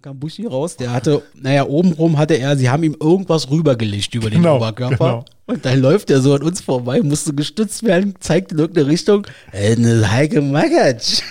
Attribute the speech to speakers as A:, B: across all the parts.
A: Kam Buschi raus, der hatte, naja, obenrum hatte er, sie haben ihm irgendwas rübergelegt über den
B: Genau,
A: Oberkörper.
B: genau.
A: Und dann läuft er so an uns vorbei, musste gestützt werden, zeigt in irgendeine Richtung. Äh, ne Heike Magatsch.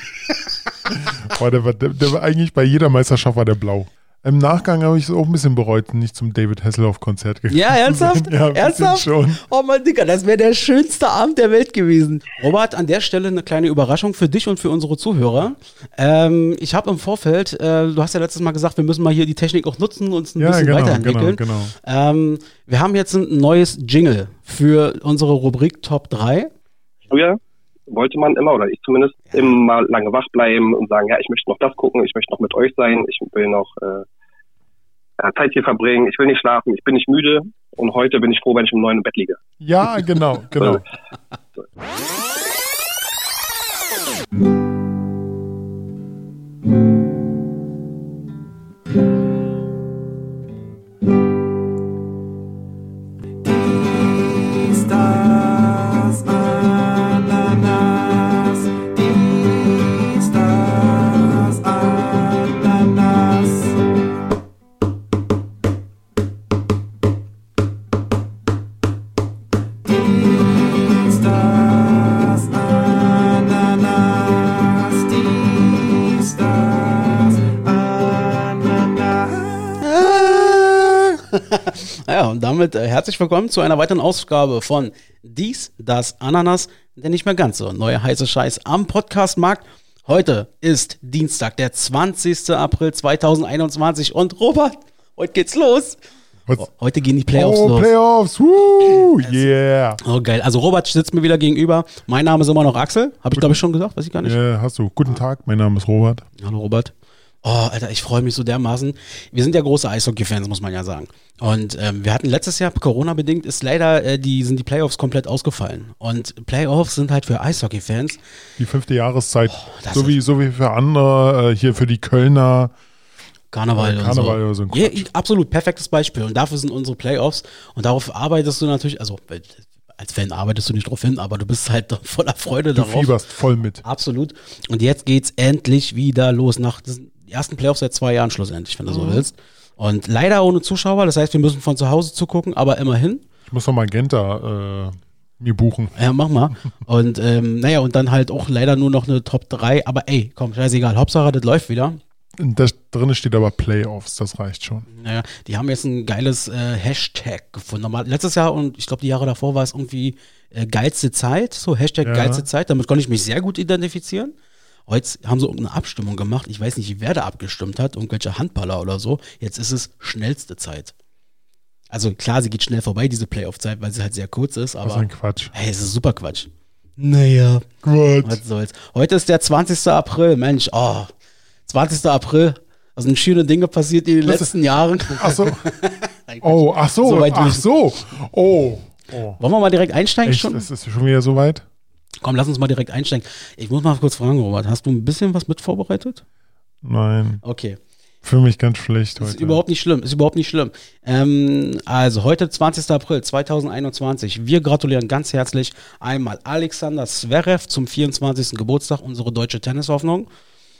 B: Aber der war, der, der war eigentlich bei jeder Meisterschaft war der blau. Im Nachgang habe ich es auch ein bisschen bereut, nicht zum David Hasselhoff-Konzert gegangen
A: Ja,
B: zu
A: ernsthaft?
B: sein. Ja,
A: ernsthaft?
B: schon.
A: Oh mein Dicker, das wäre der schönste Abend der Welt gewesen. Robert, an der Stelle eine kleine Überraschung für dich und für unsere Zuhörer. Ähm, ich habe im Vorfeld, äh, du hast ja letztes Mal gesagt, wir müssen mal hier die Technik auch nutzen und uns ein
B: Ja,
A: bisschen
B: genau,
A: weiterentwickeln.
B: genau, genau.
A: Ähm, wir haben jetzt ein neues Jingle für unsere Rubrik Top 3.
C: Früher wollte man immer, oder ich zumindest, immer lange wach bleiben und sagen, ja, ich möchte noch das gucken, ich möchte noch mit euch sein, ich will noch äh, Zeit hier verbringen, ich will nicht schlafen, ich bin nicht müde und heute bin ich froh, wenn ich um neun im Bett liege.
B: Ja, genau, genau.
D: Dienstags
A: Ja, und damit äh, herzlich willkommen zu einer weiteren Ausgabe von Dies, das Ananas, der nicht mehr ganz so neue heiße Scheiß am Podcastmarkt. Heute ist Dienstag, der 20. April 2021 und Robert, heute geht's los.
B: Was?
A: Heute gehen die Playoffs
B: oh,
A: los.
B: Playoffs, woo, yeah.
A: Oh, geil. Also Robert sitzt mir wieder gegenüber. Mein Name ist immer noch Axel. Habe ich, glaube ich, schon gesagt? Weiß ich gar nicht.
B: Ja, hast du. Guten Tag, mein Name ist Robert.
A: Hallo Robert. Oh, Alter, ich freue mich so dermaßen. Wir sind ja große Eishockey-Fans, muss man ja sagen. Und ähm, wir hatten letztes Jahr, Corona-bedingt, ist leider, äh, die, sind die Playoffs komplett ausgefallen. Und Playoffs sind halt für Eishockey-Fans.
B: Die fünfte Jahreszeit.
A: Oh,
B: so, wie, so wie für andere, äh, hier für die Kölner.
A: Karneval,
B: Ja,
A: und
B: Karneval
A: so.
B: oder so ein
A: ja, absolut perfektes Beispiel. Und dafür sind unsere Playoffs. Und darauf arbeitest du natürlich, also äh, als Fan arbeitest du nicht drauf hin, aber du bist halt voller Freude
B: Du
A: darauf.
B: fieberst voll mit.
A: Absolut. Und jetzt geht's endlich wieder los. Nach ersten Playoffs seit zwei Jahren schlussendlich, wenn du
B: Mhm.
A: so willst. Und leider ohne Zuschauer. Das heißt, wir müssen von zu Hause zugucken, aber immerhin.
B: Ich muss noch mal Magenta äh, mir buchen.
A: Ja, mach mal. Und ähm, naja, und dann halt auch leider nur noch eine Top 3. Aber ey, komm, scheißegal. Hauptsache, das läuft wieder.
B: Da drin steht aber Playoffs, das reicht schon.
A: Naja, die haben jetzt ein geiles äh, Hashtag gefunden. Normal, letztes Jahr und ich glaube die Jahre davor war es irgendwie äh, geilste Zeit, so Hashtag
B: Ja.
A: geilste Zeit. Damit konnte ich mich sehr gut identifizieren. Heute haben sie irgendeine Abstimmung gemacht. Ich weiß nicht, wer da abgestimmt hat, irgendwelche Handballer oder so. Jetzt ist es schnellste Zeit. Also klar, sie geht schnell vorbei, diese Playoff-Zeit, weil sie halt sehr kurz ist,
B: Was
A: aber
B: ein Quatsch.
A: hey, es ist super Quatsch. Naja,
B: Gut.
A: was soll's. Heute ist der 20. April, Mensch, oh, 20. April. Da sind schöne Dinge passiert in den
B: Das ist-
A: letzten Jahren.
B: Ach so.
A: Quatsch.
B: Oh, ach so.
A: So weit
B: ach so. Oh. oh.
A: Wollen wir mal direkt einsteigen
B: Echt?
A: schon?
B: Das ist schon wieder so weit?
A: Komm, lass uns mal direkt einsteigen. Ich muss mal kurz fragen, Robert, hast du ein bisschen was mit vorbereitet?
B: Nein.
A: Okay.
B: Für mich ganz schlecht
A: Ist
B: heute.
A: überhaupt nicht schlimm, ist überhaupt nicht schlimm. Ähm, also heute 20. April 2021. Wir gratulieren ganz herzlich einmal Alexander Zverev zum 24. Geburtstag, unsere deutsche Tennishoffnung.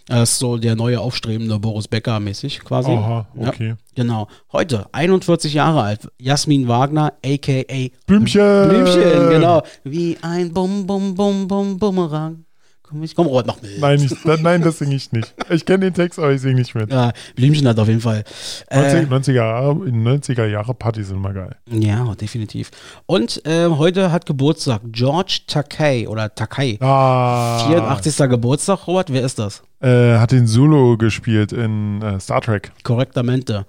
A: Er ist so der neue aufstrebende Boris Becker mäßig quasi.
B: Aha,
A: Ja,
B: okay.
A: genau. Heute 41 Jahre alt, Jasmin Wagner, aka
B: Blümchen.
A: Blümchen, genau. Wie ein Bum Bum Bum Bum Bumerang. Komm, ich komm, Robert, mach mit.
B: Nein, ich, da- nein, das singe ich nicht. Ich kenne den Text, aber ich singe nicht mit.
A: Ja, Blümchen hat auf jeden Fall.
B: 90, 90er, Jahre, 90er Jahre Partys sind immer geil.
A: Ja, definitiv. Und äh, heute hat Geburtstag George Takei oder Takei.
B: Ah.
A: 84. Geburtstag, Robert, wer ist das?
B: Äh, hat den Solo gespielt in äh, Star Trek.
A: Korrektamente.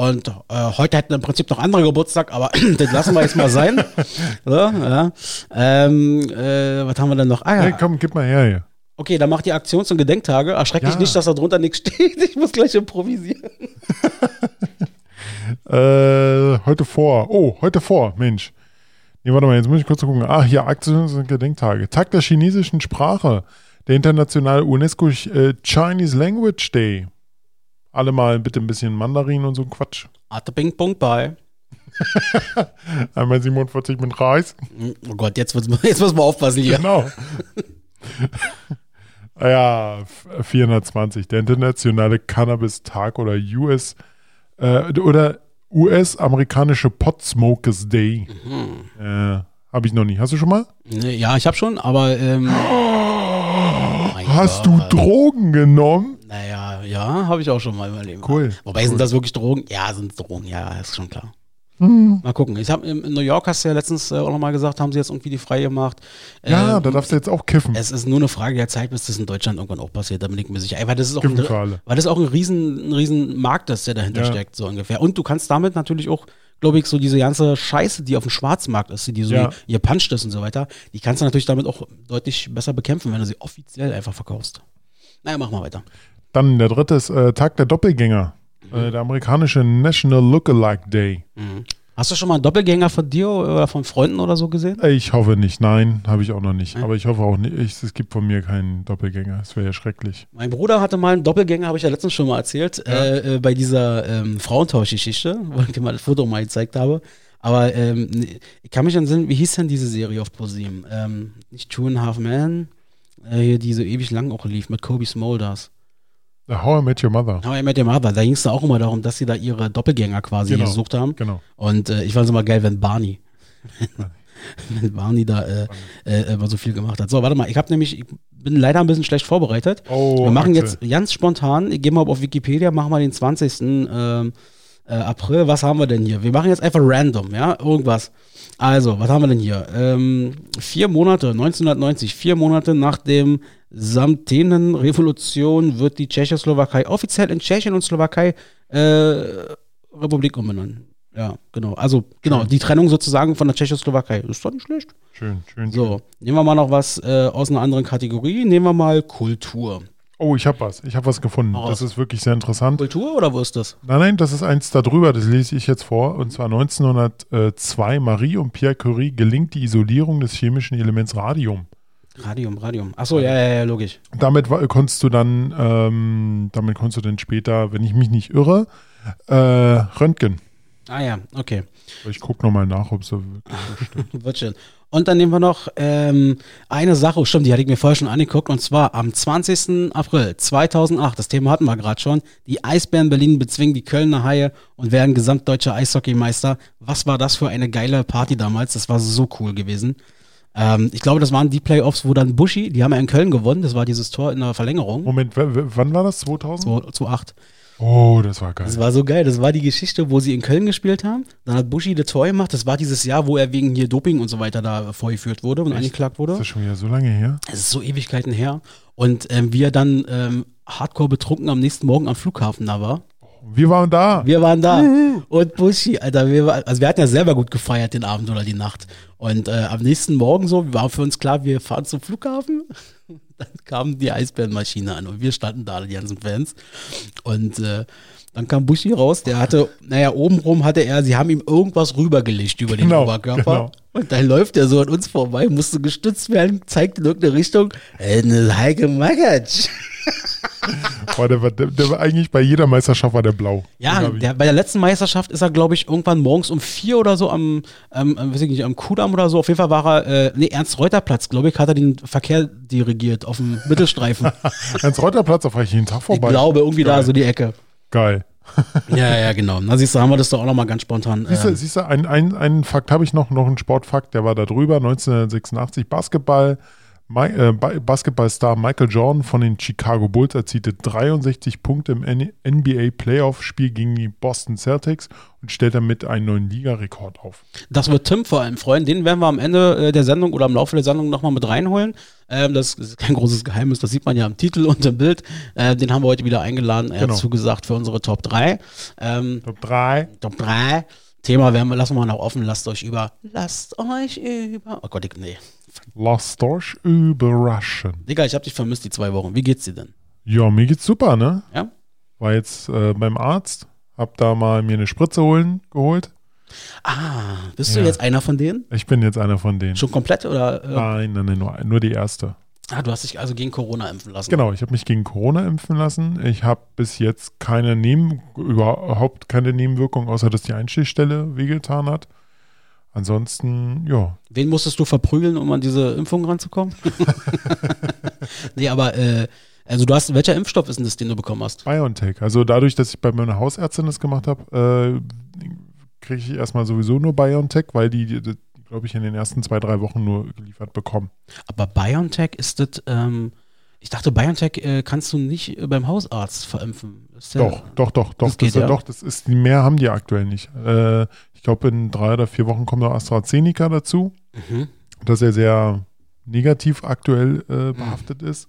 A: Und äh, heute hätten im Prinzip noch andere Geburtstag, aber das lassen wir jetzt mal sein. so, ja. ähm, äh, was haben wir denn noch? Ah, ja.
B: Hey, komm, gib mal her hier.
A: Okay, dann macht die Aktions- und Gedenktage. Erschreck dich
B: Ja.
A: nicht, dass da drunter nichts steht. Ich muss gleich improvisieren.
B: Äh, heute vor. Oh, heute vor, Mensch. Nee, warte mal, jetzt muss ich kurz gucken. Ah, hier, Aktions- und Gedenktage. Tag der chinesischen Sprache. Der internationale UNESCO äh, Chinese Language Day. Alle mal bitte ein bisschen Mandarin und so ein Quatsch.
A: Arte Ping Pong bei.
B: Einmal 47 mit Reis.
A: Oh Gott, jetzt, jetzt müssen wir aufpassen hier.
B: Genau. Ja, f- 420. Der internationale Cannabis-Tag oder US äh, oder US-amerikanische Pot Smokers Day.
A: Mhm.
B: Äh, Habe ich noch nicht. Hast du schon mal?
A: Ja, ich habe schon, aber. Ähm, mein
B: Hast
A: Gott.
B: du Drogen genommen?
A: Naja, ja, habe ich auch schon mal in meinem Leben.
B: Cool.
A: Wobei sind das wirklich Drogen? Ja, sind Drogen, ja, ist schon klar.
B: Hm.
A: Mal gucken. Ich habe in New York hast du ja letztens äh, auch nochmal gesagt, haben sie jetzt irgendwie die frei gemacht.
B: Ja,
A: Ähm,
B: da darfst du jetzt auch kiffen.
A: Es ist nur eine Frage der Zeit, bis das in Deutschland irgendwann auch passiert. Da bin ich mir sicher. Ey, Weil das ist auch ein, weil das auch ein riesen, ein riesen Markt ist, der dahinter
B: Ja.
A: steckt, so ungefähr. Und du kannst damit natürlich auch, glaube ich, so diese ganze Scheiße, die auf dem Schwarzmarkt ist, die so
B: Ja.
A: ihr Punch ist und so weiter, die kannst du natürlich damit auch deutlich besser bekämpfen, wenn du sie offiziell einfach verkaufst. Naja, mach mal weiter.
B: Dann der dritte ist äh, Tag der Doppelgänger.
A: Mhm.
B: Äh, der amerikanische National Lookalike Day.
A: Hast du schon mal einen Doppelgänger von dir oder von Freunden oder so gesehen?
B: Äh, Ich hoffe nicht. Nein, habe ich auch noch nicht.
A: Ja.
B: Aber ich hoffe auch nicht. Ich, es gibt von mir keinen Doppelgänger. Das wäre ja schrecklich.
A: Mein Bruder hatte mal einen Doppelgänger, habe ich ja letztens schon mal erzählt, äh, äh, bei dieser ähm, Frauentauschgeschichte, wo ich dir mal das Foto mal gezeigt habe. Aber ähm, nee, ich kann mich entsinnen, wie hieß denn diese Serie auf ProSieben? Ähm, nicht Two and a Half Men, äh, hier, die so ewig lang auch lief mit Kobe Smulders.
B: How I Met Your Mother.
A: Aber mit dem Mother, da ging es da auch immer darum, dass sie da ihre Doppelgänger quasi
B: Genau.
A: gesucht haben.
B: Genau.
A: Und äh, ich fand es immer geil, wenn Barney, wenn Barney da äh, äh, immer so viel gemacht hat. So, warte mal, ich habe nämlich, ich bin leider ein bisschen schlecht vorbereitet.
B: Oh,
A: Wir machen
B: Axel.
A: jetzt ganz spontan, ich gehe mal auf Wikipedia, machen wir den 20. Ähm, äh, April. Was haben wir denn hier? Wir machen jetzt einfach random, ja, irgendwas. Also, was haben wir denn hier? Ähm, vier Monate, 1990, vier Monate nach dem Samtenen-Revolution wird die Tschechoslowakei offiziell in Tschechien und Slowakei äh, Republik umbenannt. Ja, genau. Also, genau, die Trennung sozusagen von der Tschechoslowakei. Ist doch nicht schlecht.
B: Schön, schön. schön.
A: So, nehmen wir mal noch was äh, aus einer anderen Kategorie. Nehmen wir mal Kultur.
B: Oh, ich habe was. Ich habe was gefunden.
A: Hau
B: Das ist wirklich sehr interessant.
A: Kultur oder wo ist das?
B: Nein, nein, das ist eins darüber. Das lese ich jetzt vor. Und zwar 1902. Marie und Pierre Curie gelingt die Isolierung des chemischen Elements Radium.
A: Radium, Radium. Achso, ja, ja, ja, logisch.
B: Damit wa- konntest du dann, ähm, damit konntest du dann später, wenn ich mich nicht irre, äh, Röntgen.
A: Ah ja, okay.
B: Ich gucke nochmal nach, ob es so stimmt.
A: Wird schön. Und dann nehmen wir noch ähm, eine Sache, oh, stimmt, die hatte ich mir vorher schon angeguckt, und zwar am 20. April 2008, das Thema hatten wir gerade schon, die Eisbären Berlin bezwingen die Kölner Haie und werden gesamtdeutscher Eishockeymeister. Was war das für eine geile Party damals? Das war so cool gewesen. Ähm, ich glaube, das waren die Playoffs, wo dann Buschi, die haben ja in Köln gewonnen, das war dieses Tor in der Verlängerung,
B: Moment, wann war das? 2000?
A: 2008.
B: Oh, das war geil.
A: Das war so geil. Das war die Geschichte, wo sie in Köln gespielt haben. Dann hat Buschi das Tor gemacht. Das war dieses Jahr, wo er wegen hier Doping und so weiter da vorgeführt wurde und angeklagt wurde.
B: Ist das schon wieder so lange her?
A: Es ist so Ewigkeiten her. Und ähm, wie er dann ähm, hardcore betrunken am nächsten Morgen am Flughafen da war.
B: Wir waren da.
A: Wir waren da. Und Buschi, Alter, wir, war, also wir hatten ja selber gut gefeiert den Abend oder die Nacht. Und äh, am nächsten Morgen so, war für uns klar, wir fahren zum Flughafen. Dann kam die Eisbärenmaschine an und wir standen da, die ganzen Fans. Und äh, dann kam Buschi raus, der hatte, naja, obenrum hatte er, sie haben ihm irgendwas rübergelegt über den
B: Genau,
A: Oberkörper.
B: genau.
A: Und dann läuft er so an uns vorbei, musste gestützt werden, zeigt in irgendeine Richtung. Äh, ne Heike Magatsch.
B: War der, war, der, der war eigentlich bei jeder Meisterschaft war der blau.
A: Ja,
B: ich.
A: der, bei der letzten Meisterschaft ist er, glaube ich, irgendwann morgens um vier oder so am, ähm, weiß ich nicht, am Kudamm oder so. Auf jeden Fall war er, äh, nee, Ernst-Reuter-Platz, glaube ich, hat er den Verkehr dirigiert auf dem Mittelstreifen.
B: Ernst Reuterplatz, da fahre ich jeden Tag
A: ich
B: vorbei.
A: glaube, irgendwie da
B: Geil.
A: so die Ecke.
B: Geil.
A: Ja, ja, genau. Na, siehst du, haben wir das doch auch nochmal ganz spontan.
B: Siehst du,
A: Ähm,
B: siehst du ein, ein, einen Fakt habe ich noch, noch einen Sportfakt, der war da drüber, 1986 Basketball. Äh, Ba- Basketballstar Michael Jordan von den Chicago Bulls erzielte 63 Punkte im NBA Playoff-Spiel gegen die Boston Celtics und stellt damit einen neuen Ligarekord auf.
A: das wird Tim vor allem freuen. Den werden wir am Ende äh, der Sendung oder im Laufe der Sendung nochmal mit reinholen. Ähm, das ist kein großes Geheimnis, das sieht man ja im Titel und im Bild. Äh, den haben wir heute wieder eingeladen. Er
B: Genau.
A: hat zugesagt für unsere Top 3. Ähm,
B: Top 3.
A: Top 3. Thema werden wir, lassen wir noch offen, lasst euch über. Lasst euch über. Oh Gott, ich, nee.
B: Lasst euch überraschen.
A: Digga, ich hab dich vermisst die zwei Wochen. Wie geht's dir denn?
B: Ja, mir geht's super, ne?
A: Ja?
B: War jetzt äh, beim Arzt, hab da mal mir eine Spritze holen, geholt.
A: Ah, bist du
B: Ja.
A: jetzt einer von denen?
B: Ich bin jetzt einer von denen.
A: Schon komplett oder? Äh,
B: Nein, nein, nein, nur, nur die erste.
A: ah, du hast dich also gegen Corona impfen lassen.
B: Genau, ich habe mich gegen Corona impfen lassen. Ich habe bis jetzt keine Neben überhaupt keine Nebenwirkung, außer dass die Einstichstelle wehgetan hat. Ansonsten, ja,
A: Wen musstest du verprügeln, um an diese Impfung ranzukommen? nee, aber äh, also du hast, welcher Impfstoff ist denn das, den du bekommen hast?
B: BioNTech. Also dadurch, dass ich bei meiner Hausärztin das gemacht habe, äh, kriege ich erstmal sowieso nur BioNTech, weil die, die, die glaube ich, in den ersten zwei, drei Wochen nur geliefert bekommen.
A: Aber BioNTech ist das, ähm, ich dachte, BioNTech äh, kannst du nicht äh, beim Hausarzt verimpfen. Der-
B: Doch, doch, doch, doch.
A: Das geht,
B: das,
A: ja?
B: Doch, das ist, mehr haben die aktuell nicht. Äh, ich glaube, in drei oder vier Wochen kommt noch AstraZeneca dazu,
A: Mhm.
B: dass er sehr negativ aktuell äh, behaftet ist.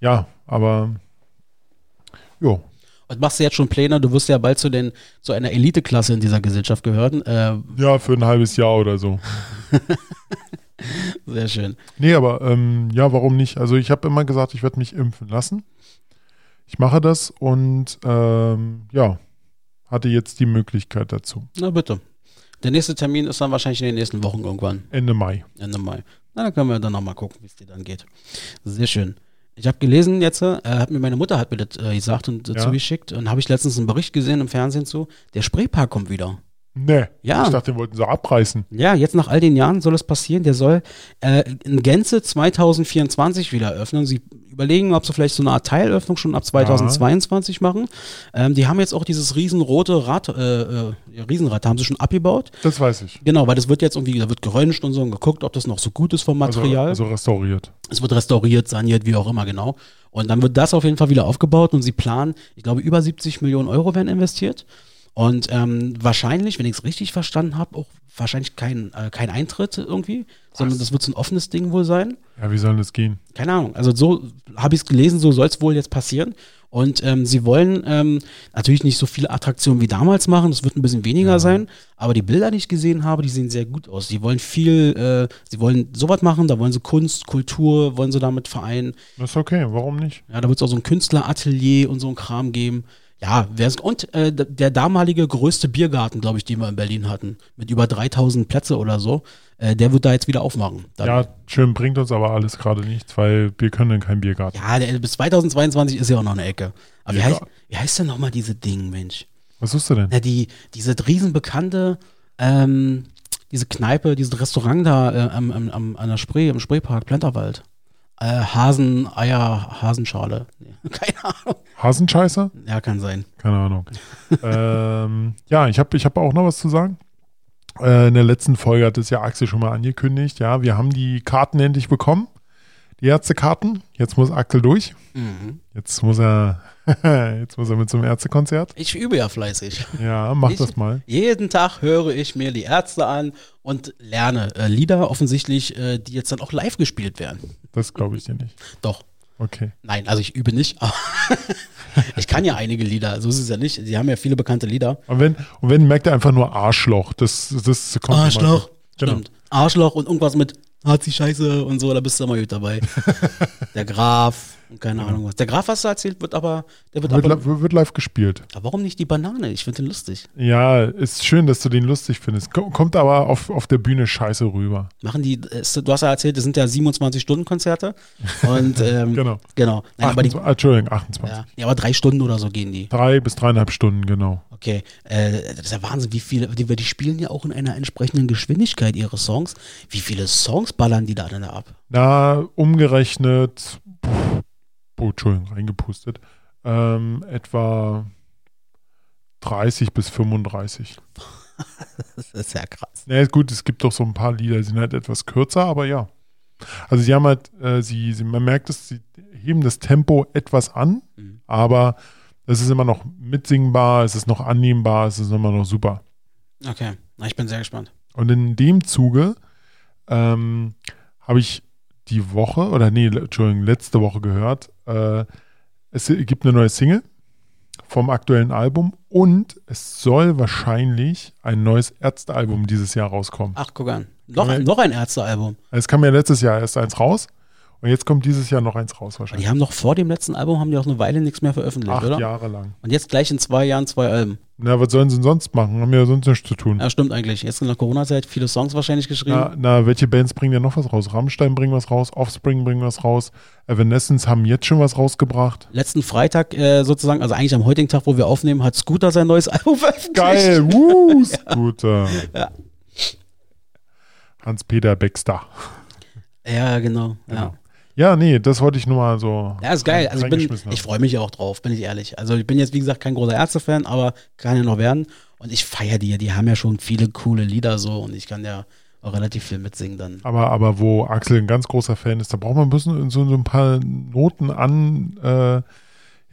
B: Ja, aber jo,
A: Und machst du jetzt schon Pläne? Du wirst ja bald zu, den, zu einer Eliteklasse in dieser Gesellschaft gehören. Äh,
B: ja, für ein halbes Jahr oder so.
A: sehr schön.
B: Nee, aber ähm, ja, warum nicht? Also ich habe immer gesagt, ich werde mich impfen lassen. Ich mache das und ähm, ja, hatte jetzt die Möglichkeit dazu.
A: Na bitte. Der nächste Termin ist dann wahrscheinlich in den nächsten Wochen irgendwann,
B: Ende Mai.
A: Ende Mai. Na, dann können wir dann nochmal gucken, wie es dir dann geht. Sehr schön. Ich habe gelesen jetzt, äh, hat mir meine Mutter hat mir das äh, gesagt und äh,
B: Ja.
A: zugeschickt und habe ich letztens einen Bericht gesehen im Fernsehen zu. Der Spreepark kommt wieder.
B: Nee,
A: Ja.
B: ich dachte, den wollten sie abreißen.
A: Ja, jetzt nach all den Jahren soll es passieren. Der soll äh, in Gänze 2024 wieder öffnen. Sie überlegen, ob sie vielleicht so eine Art Teilöffnung schon ab 2022 machen. Ähm, die haben jetzt auch dieses riesenrote Rad, äh, äh, ja, Riesenrad, haben sie schon abgebaut.
B: Das weiß ich.
A: Genau, weil das wird jetzt irgendwie, da wird geröntgt und so und geguckt, ob das noch so gut ist vom
B: Also,
A: Material.
B: also restauriert.
A: Es wird restauriert, saniert, wie auch immer, genau. Und dann wird das auf jeden Fall wieder aufgebaut und sie planen, ich glaube, über 70 Millionen Euro werden investiert. Und ähm, wahrscheinlich, wenn ich es richtig verstanden habe, auch wahrscheinlich kein, äh, kein Eintritt irgendwie, sondern das wird so ein offenes Ding wohl sein.
B: Ja, wie soll das gehen?
A: Keine Ahnung. Also so habe ich es gelesen, so soll es wohl jetzt passieren. Und ähm, sie wollen ähm, natürlich nicht so viele Attraktionen wie damals machen, das wird ein bisschen weniger sein, aber die Bilder, die ich gesehen habe, die sehen sehr gut aus. Sie wollen viel, äh, sie wollen sowas machen, da wollen sie Kunst, Kultur, wollen sie damit vereinen.
B: Das ist okay, warum nicht?
A: Ja, da wird es auch so ein Künstleratelier und so ein Kram geben. Ja, und äh, der damalige größte Biergarten, glaube ich, den wir in Berlin hatten, mit über 3000 Plätze oder so, äh, der wird da jetzt wieder aufmachen. Dann,
B: Ja, schön, bringt uns aber alles gerade nichts, weil wir können kein Biergarten.
A: ja der, bis 2022 ist ja auch noch eine Ecke. Aber wie, heißt, wie heißt denn nochmal diese Ding, Mensch?
B: Was suchst du denn?
A: Na, die, diese riesenbekannte, ähm, diese Kneipe, dieses Restaurant da äh, am, am, am, an der Spree, im Spreepark, Planterwald. Äh, Hasen, Eier, Hasenschale. Keine Ahnung.
B: Hasenscheißer?
A: Ja, kann sein.
B: Keine Ahnung. ähm, ja, ich habe ich hab auch noch was zu sagen. Äh, in der letzten Folge hat es ja Axel schon mal angekündigt. Ja, wir haben die Karten endlich bekommen. Die Ärztekarten. Jetzt muss Axel durch.
A: Mhm.
B: Jetzt muss er, jetzt muss er mit zum Ärztekonzert.
A: Ich übe ja fleißig.
B: Ja, mach
A: Ich-
B: das mal.
A: Jeden Tag höre ich mir die Ärzte an und lerne äh, Lieder offensichtlich, äh, die jetzt dann auch live gespielt werden.
B: Das glaube ich dir nicht.
A: Doch.
B: Okay.
A: Nein, also ich übe nicht, ich kann ja einige Lieder, so ist es ja nicht. Sie haben ja viele bekannte Lieder.
B: Und wenn, und wenn merkt er einfach nur Arschloch. Das, das kommt
A: Arschloch.
B: Genau.
A: Stimmt. Arschloch und irgendwas mit Nazi Scheiße und so, da bist du immer gut dabei. der Graf und keine Ahnung was. Der Graf, was du erzählt, wird aber, der wird,
B: Wird,
A: aber,
B: li- wird live gespielt.
A: aber warum nicht die Banane? Ich finde den lustig.
B: Ja, ist schön, dass du den lustig findest. Ko- Kommt aber auf, auf der Bühne scheiße rüber.
A: Machen die, es- du hast ja erzählt, das sind ja 27-Stunden-Konzerte. Und ähm,
B: Genau.
A: genau. Nein, aber die,
B: 28, Entschuldigung, 28.
A: ja, ja, aber drei Stunden oder so gehen die.
B: Drei bis dreieinhalb Stunden, genau.
A: Okay, äh, das ist ja Wahnsinn, wie viele, die, die spielen ja auch in einer entsprechenden Geschwindigkeit ihre Songs. Wie viele Songs ballern die da denn ab?
B: Na, umgerechnet, pff, oh, Entschuldigung, reingepustet, ähm, etwa 30 bis 35.
A: Das ist ja krass.
B: Ja, ist gut, es gibt doch so ein paar Lieder, die sind halt etwas kürzer, aber ja. Also sie haben halt, äh, sie, sie, man merkt es, sie heben das Tempo etwas an,
A: Mhm.
B: aber es ist immer noch mitsingbar, es ist noch annehmbar, es ist immer noch super.
A: Okay, na, ich bin sehr gespannt.
B: Und in dem Zuge ähm, habe ich die Woche, oder nee, Entschuldigung, letzte Woche gehört, äh, es gibt eine neue Single vom aktuellen Album und es soll wahrscheinlich ein neues Ärztealbum dieses Jahr rauskommen.
A: Ach, guck an. Noch, ein, noch ein Ärztealbum.
B: Es kam ja letztes Jahr erst eins raus und jetzt kommt dieses Jahr noch eins raus
A: Die
B: wahrscheinlich.
A: haben noch vor dem letzten Album, haben die auch eine Weile nichts mehr veröffentlicht,
B: Acht
A: oder?
B: Jahre lang.
A: Und jetzt gleich in zwei Jahren zwei Alben.
B: Na, was sollen sie denn sonst machen? Haben ja sonst nichts zu tun.
A: Ja, stimmt eigentlich. Jetzt in der Corona-Zeit viele Songs wahrscheinlich geschrieben.
B: Na, na, welche Bands bringen denn noch was raus? Rammstein bringen was raus, Offspring bringen was raus, Evanescence haben jetzt schon was rausgebracht.
A: Letzten Freitag äh, sozusagen, also eigentlich am heutigen Tag, wo wir aufnehmen, hat Scooter sein neues Album veröffentlicht.
B: Geil, wuh, Scooter. Hans-Peter Baxter.
A: Ja, genau. Ja.
B: Genau. Ja, nee, das wollte ich nur mal so.
A: Ja, ist geil. Also ich, bin, ich freue mich ja auch drauf, bin ich ehrlich. Also ich bin jetzt, wie gesagt, kein großer Ärzte-Fan, aber kann ja noch werden. Und ich feiere die. Die haben ja schon viele coole Lieder so und ich kann ja auch relativ viel mitsingen dann.
B: Aber, aber wo Axel ein ganz großer Fan ist, da braucht man ein bisschen so, so ein paar Noten an, äh,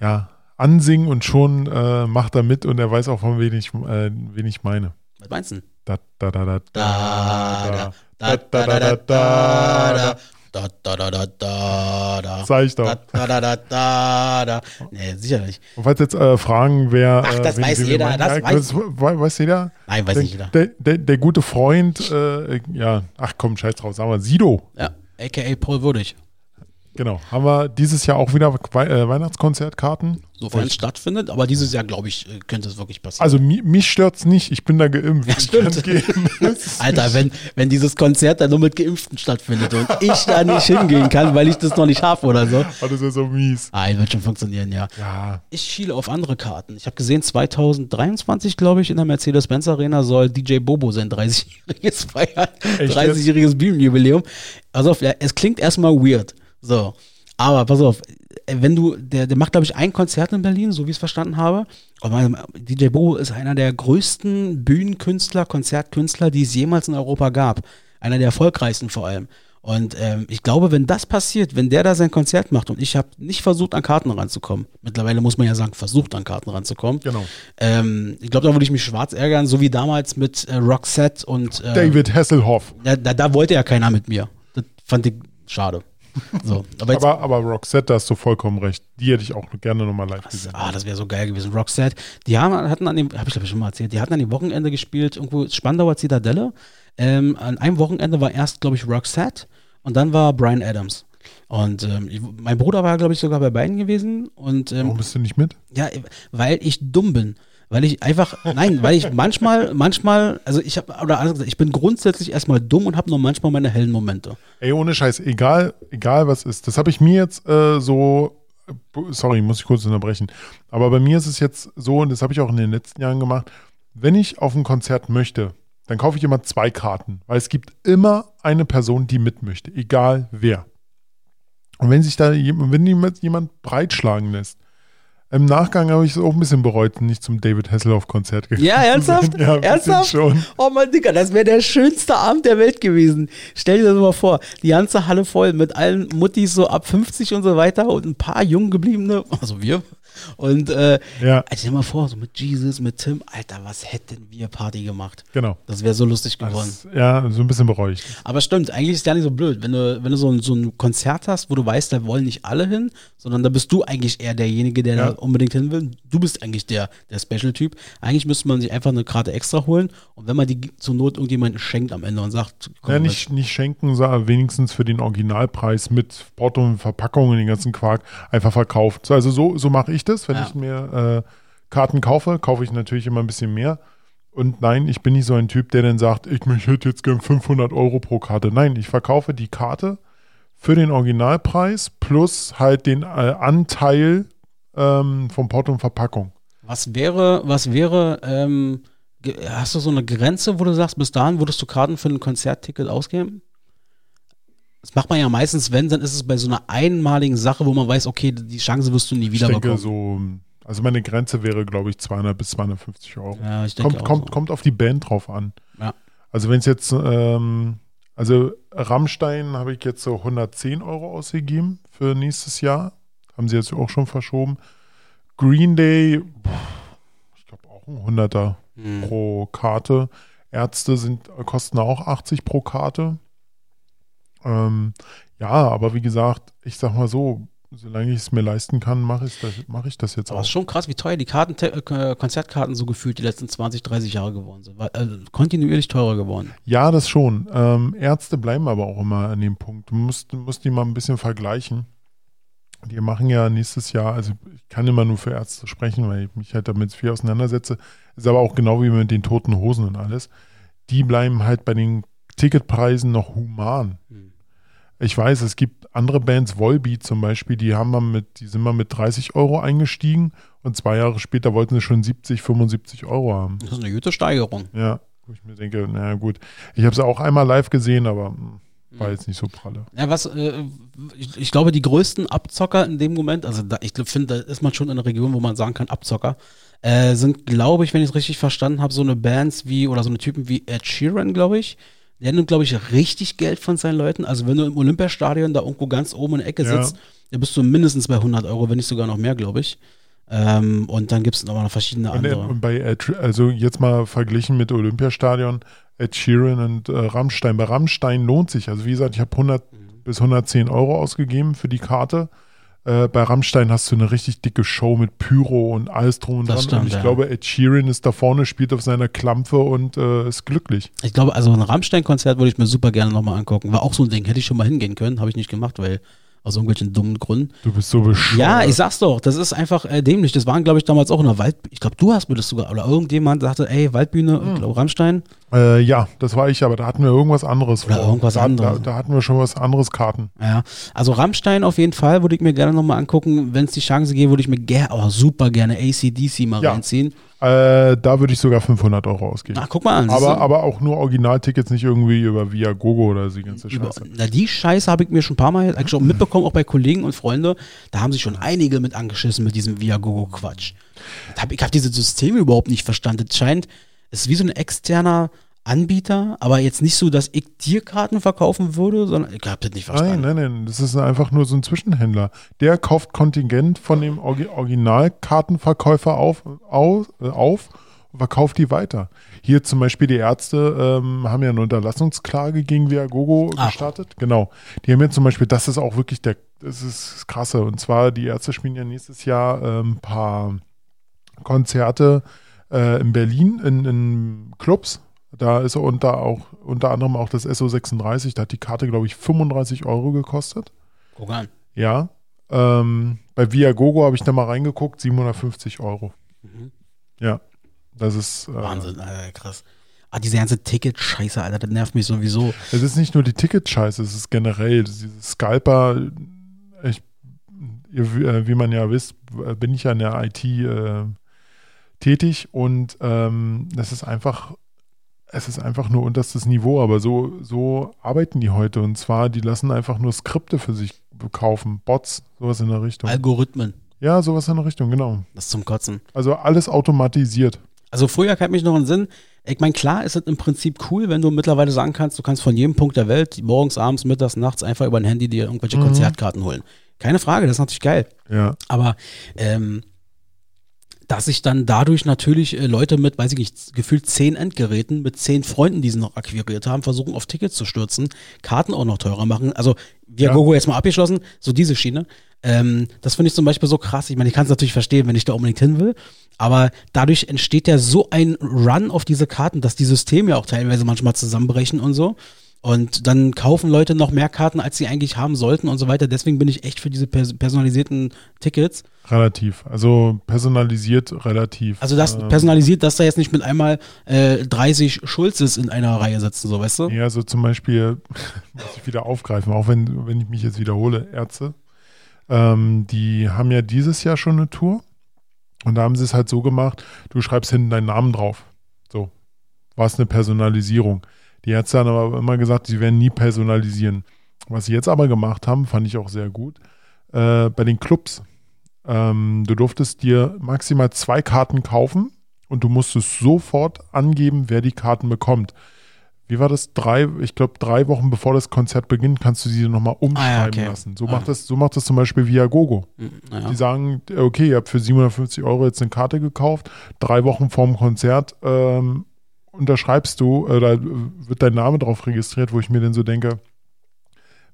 B: ja, ansingen und schon äh, macht er mit und er weiß auch, von wen ich, äh, wen ich meine.
A: Was meinst du? denn?
B: Da, da, da, da,
A: Da, da, da, da, da, da, da, da, da, da, da, da, da.
B: Sag ich
A: Da,
B: doch.
A: da, da, da, da, da. Nee, sicherlich.
B: Und falls jetzt äh, fragen, wer.
A: Ach,
B: äh,
A: das
B: wen-
A: weiß jeder,
B: meinen,
A: das
B: ja,
A: weiß-
B: we- weiß jeder.
A: Nein, weiß
B: der,
A: nicht jeder.
B: Der, der, der gute Freund, äh, ja, ach komm, scheiß drauf, sagen wir, Sido.
A: Ja, a.k.a. Paul Würdig.
B: Genau. Haben wir dieses Jahr auch wieder Wei- äh, Weihnachtskonzertkarten?
A: Sofern es stattfindet, aber dieses Jahr, glaube ich, äh, könnte es wirklich passieren.
B: Also mi mich stört's nicht, ich bin da geimpft.
A: Ja, Alter, wenn, wenn dieses Konzert dann nur mit Geimpften stattfindet und ich da nicht hingehen kann, weil ich das noch nicht habe oder so.
B: Oh, das ist ja so mies.
A: Ah, wird schon funktionieren, ja.
B: Ja,
A: Ich schiele auf andere Karten. Ich habe gesehen, 2023, glaube ich, in der Mercedes-Benz Arena soll DJ Bobo sein 30-jähriges feiern.
B: Echt
A: 30-jähriges Bühnenjubiläum. Also, es klingt erstmal weird. So. Aber pass auf, äh, wenn du, der, der macht, glaube ich, ein Konzert in Berlin, so wie ich es verstanden habe. Und DJ Bobo ist einer der größten Bühnenkünstler, Konzertkünstler, die es jemals in Europa gab. Einer der erfolgreichsten vor allem. Und ähm, ich glaube, wenn das passiert, wenn der da sein Konzert macht und ich habe nicht versucht, an Karten ranzukommen, mittlerweile muss man ja sagen, versucht an Karten ranzukommen.
B: genau.
A: Ähm, ich glaube, da würde ich mich schwarz ärgern, so wie damals mit äh, Roxette und äh,
B: David Hasselhoff.
A: Da, da, da wollte ja keiner mit mir. Das fand ich schade. So, aber jetzt,
B: Aber, aber Roxette, da hast du vollkommen recht. Die hätte ich auch gerne nochmal live gesehen.
A: ah, das wäre so geil gewesen. Roxette, die haben, hatten an dem, habe ich glaube ich schon mal erzählt, die hatten an dem Wochenende gespielt, irgendwo Spandauer Zitadelle. Ähm, an einem Wochenende war erst, glaube ich, Roxette und dann war Brian Adams. Und ähm, ich, mein Bruder war, glaube ich, sogar bei beiden gewesen. Und ähm,
B: Warum bist du nicht mit?
A: Ja, weil ich dumm bin. Weil ich einfach, nein, weil ich manchmal, manchmal, also ich habe, oder anders gesagt, ich bin grundsätzlich erstmal dumm und habe nur manchmal meine hellen Momente.
B: Ey, ohne Scheiß, egal, egal was ist. Das habe ich mir jetzt äh, so, sorry, muss ich kurz unterbrechen. Aber bei mir ist es jetzt so, und das habe ich auch in den letzten Jahren gemacht, wenn ich auf ein Konzert möchte, dann kaufe ich immer zwei Karten, weil es gibt immer eine Person, die mit möchte, egal wer. Und wenn sich da wenn jemand breitschlagen lässt, im Nachgang habe ich es auch ein bisschen bereut, nicht zum David Hasselhoff-Konzert gegangen
A: Ja, ernsthaft?
B: Ja,
A: ernsthaft?
B: schon.
A: Oh mein Digga, das wäre der schönste Abend der Welt gewesen. Stell dir das mal vor, die ganze Halle voll mit allen Muttis so ab 50 und so weiter und ein paar jung gebliebene, also wir. Und äh,
B: Ja,
A: also stell mal vor, so mit Jesus, mit Tim, Alter, was hätten wir Party gemacht?
B: genau.
A: Das wäre so lustig geworden.
B: Das, ja, so ein bisschen bereue ich.
A: Aber stimmt, eigentlich ist es ja nicht so blöd. Wenn du, wenn du so ein, so ein Konzert hast, wo du weißt, da wollen nicht alle hin, sondern da bist du eigentlich eher derjenige, der
B: Ja.
A: da unbedingt hin will. Du bist eigentlich der, der Special-Typ. Eigentlich müsste man sich einfach eine Karte extra holen und wenn man die zur Not irgendjemanden schenkt am Ende und sagt, komm,
B: Ja, nicht, nicht schenken, sondern wenigstens für den Originalpreis mit Porto und Verpackung und den ganzen Quark einfach verkauft. So, Also so, so mache ich das. Wenn
A: Ja.
B: ich mir äh, Karten kaufe, kaufe ich natürlich immer ein bisschen mehr. Und nein, ich bin nicht so ein Typ, der dann sagt, ich möchte jetzt gern 500 Euro pro Karte. Nein, ich verkaufe die Karte für den Originalpreis plus halt den äh, Anteil ähm, vom Porto und Verpackung.
A: was wäre, was wäre, ähm, hast du so eine Grenze, wo du sagst, bis dahin würdest du Karten für ein Konzertticket ausgeben? Das macht man ja meistens, wenn, dann ist es bei so einer einmaligen Sache, wo man weiß, okay, die Chance wirst du nie
B: Ich
A: wieder
B: denke
A: bekommen.
B: so, also meine Grenze wäre, glaube ich, 200 bis 250 Euro.
A: Ja, ich denke
B: kommt,
A: auch
B: kommt,
A: so.
B: kommt auf die Band drauf an.
A: Ja.
B: Also wenn es jetzt, ähm, also Rammstein habe ich jetzt so 110 Euro ausgegeben für nächstes Jahr. Haben sie jetzt auch schon verschoben. Green Day, ich glaube auch ein 100er
A: Hm.
B: pro Karte. Ärzte sind, kosten auch 80 pro Karte. Ähm, ja, aber wie gesagt, ich sag mal so, solange ich es mir leisten kann, mache ich das, mach ich das jetzt
A: Aber
B: auch.
A: es ist schon krass, wie teuer die Karten, äh, Konzertkarten so gefühlt die letzten 20, 30 Jahre geworden sind. Weil, äh, kontinuierlich teurer geworden.
B: Ja, das schon. Ähm, Ärzte bleiben aber auch immer an dem Punkt. Du musst, du musst die mal ein bisschen vergleichen. Die machen ja nächstes Jahr, also ich kann immer nur für Ärzte sprechen, weil ich mich halt damit viel auseinandersetze. Ist aber auch genau wie mit den toten Hosen und alles. Die bleiben halt bei den Ticketpreisen noch human.
A: Hm.
B: Ich weiß, es gibt andere Bands, Volbeat zum Beispiel, die haben mit, die sind mal mit 30 Euro eingestiegen und zwei Jahre später wollten sie schon 70, 75 Euro haben.
A: Das ist eine gute Steigerung.
B: Ja. Wo ich mir denke, naja gut, ich habe sie auch einmal live gesehen, aber hm, war jetzt nicht so pralle.
A: Ja, was, äh, ich, ich glaube, die größten Abzocker in dem Moment, also da, ich finde, da ist man schon in einer Region, wo man sagen kann, Abzocker, äh, sind, glaube ich, wenn ich es richtig verstanden habe, so eine Bands wie, oder so eine Typen wie Ed Sheeran, glaube ich. Der nimmt, glaube ich, richtig Geld von seinen Leuten. Also wenn du im Olympiastadion da irgendwo ganz oben in der Ecke
B: Ja.
A: sitzt, da bist du mindestens bei 100 Euro, wenn nicht sogar noch mehr, glaube ich. Ähm, und dann gibt es noch verschiedene
B: Und,
A: andere.
B: und bei Ed, also jetzt mal verglichen mit Olympiastadion, Ed Sheeran und äh, Rammstein. Bei Rammstein lohnt sich. Also wie gesagt, ich habe 100
A: Mhm.
B: bis 110 Euro ausgegeben für die Karte. Äh, bei Rammstein hast du eine richtig dicke Show mit Pyro und alles drum und dran.
A: stimmt,
B: und ich
A: ja.
B: glaube, Ed Sheeran ist da vorne, spielt auf seiner Klampfe und äh, ist glücklich.
A: Ich glaube, also ein Rammstein-Konzert würde ich mir super gerne nochmal angucken. War auch so ein Ding. Hätte ich schon mal hingehen können, habe ich nicht gemacht, weil aus irgendwelchen dummen Gründen.
B: Du bist so bescheuert.
A: Ja, ich sag's doch, das ist einfach äh, dämlich. Das waren, glaube ich, damals auch in der Wald. Ich glaube, du hast mir das sogar, oder irgendjemand sagte, ey, Waldbühne,
B: Hm.
A: ich glaube, Rammstein.
B: Äh, ja, das war ich, aber da hatten wir irgendwas anderes
A: Oder irgendwas
B: da,
A: anderes.
B: Da, da hatten wir schon was anderes Karten.
A: Ja, also Rammstein auf jeden Fall würde ich mir gerne nochmal angucken. Wenn es die Chance gäbe, würde ich mir gerne, oh, super gerne ACDC mal
B: Ja.
A: reinziehen.
B: Äh, da würde ich sogar 500 Euro ausgeben.
A: Ach, guck mal an.
B: aber, aber auch nur Originaltickets, nicht irgendwie über Viagogo oder die ganze
A: Über,
B: Scheiße.
A: na, die Scheiße habe ich mir schon ein paar Mal eigentlich schon mitbekommen, auch bei Kollegen und Freunden. Da haben sich schon einige mit angeschissen mit diesem Viagogo-Quatsch. Hab- Ich habe diese Systeme überhaupt nicht verstanden. Es scheint, es ist wie so ein externer Anbieter, aber jetzt nicht so, dass ich dir Karten verkaufen würde, sondern ich habe das nicht
B: Nein,
A: verstanden.
B: nein, nein, das ist einfach nur so ein Zwischenhändler. Der kauft Kontingent von dem Originalkartenverkäufer auf, auf, äh, auf und verkauft die weiter. Hier zum Beispiel die Ärzte ähm, haben ja eine Unterlassungsklage gegen Viagogo
A: Ach.
B: gestartet. Genau. Die haben ja zum Beispiel, das ist auch wirklich der, das ist das krasse. Und zwar, die Ärzte spielen ja nächstes Jahr ein ähm, paar Konzerte äh, in Berlin in, in Clubs. Da ist unter, auch, unter anderem auch das SO36. Da hat die Karte, glaube ich, 35 Euro gekostet.
A: Guck an.
B: Ja. Ähm, bei Viagogo habe ich da mal reingeguckt, 750 Euro.
A: Mhm.
B: Ja. Das ist. Äh,
A: Wahnsinn, Alter, krass. Ah, diese ganze Ticket-Scheiße, Alter, das nervt mich sowieso.
B: Es ist nicht nur die Ticketscheiße, es ist generell. Diese Scalper, ich, äh, wie man ja wisst, bin ich ja in der IT äh, tätig und ähm, das ist einfach, es ist einfach nur unterstes Niveau, aber so, so arbeiten die heute und zwar, die lassen einfach nur Skripte für sich kaufen, Bots, sowas in der Richtung.
A: Algorithmen,
B: Ja, sowas in der Richtung, genau.
A: das ist zum Kotzen.
B: Also alles automatisiert.
A: Also früher kann mich noch einen Sinn. Ich meine, klar ist es im Prinzip cool, wenn du mittlerweile sagen kannst, du kannst von jedem Punkt der Welt, morgens, abends, mittags, nachts einfach über ein Handy dir irgendwelche
B: Mhm.
A: Konzertkarten holen. Keine Frage, das ist natürlich geil.
B: Ja.
A: Aber ähm, dass sich dann dadurch natürlich äh, Leute mit, weiß ich nicht, gefühlt zehn Endgeräten mit zehn Freunden, die sie noch akquiriert haben, versuchen auf Tickets zu stürzen, Karten auch noch teurer machen. Also Viagogo jetzt mal abgeschlossen, so diese Schiene. Ähm, das finde ich zum Beispiel so krass. Ich meine, ich kann es natürlich verstehen, wenn ich da unbedingt hin will. Aber dadurch entsteht ja so ein Run auf diese Karten, dass die Systeme ja auch teilweise manchmal zusammenbrechen und so. Und dann kaufen Leute noch mehr Karten, als sie eigentlich haben sollten und so weiter. Deswegen bin ich echt für diese pers personalisierten Tickets.
B: Relativ. Also personalisiert relativ.
A: Also das
B: Ähm,
A: personalisiert, dass da jetzt nicht mit einmal äh, 30 Schulzes in einer Reihe sitzen, so weißt du?
B: Ja, so zum Beispiel, muss ich wieder aufgreifen, auch wenn, wenn ich mich jetzt wiederhole, Ärzte, ähm, die haben ja dieses Jahr schon eine Tour und da haben sie es halt so gemacht, du schreibst hinten deinen Namen drauf. So, war es eine Personalisierung. Die Ärzte haben aber immer gesagt, sie werden nie personalisieren. Was sie jetzt aber gemacht haben, fand ich auch sehr gut, äh, bei den Clubs. Ähm, du durftest dir maximal zwei Karten kaufen und du musstest sofort angeben, wer die Karten bekommt. Wie war das? Drei, ich glaube, drei Wochen bevor das Konzert beginnt, kannst du sie nochmal umschreiben
A: Ah, ja, okay.
B: lassen. So
A: Ah.
B: macht das, so macht das zum Beispiel Viagogo.
A: Hm, Naja.
B: Die sagen, okay, ihr habt für 750 Euro jetzt eine Karte gekauft, drei Wochen vorm Konzert ähm, unterschreibst du, äh, da wird dein Name drauf registriert, wo ich mir dann so denke,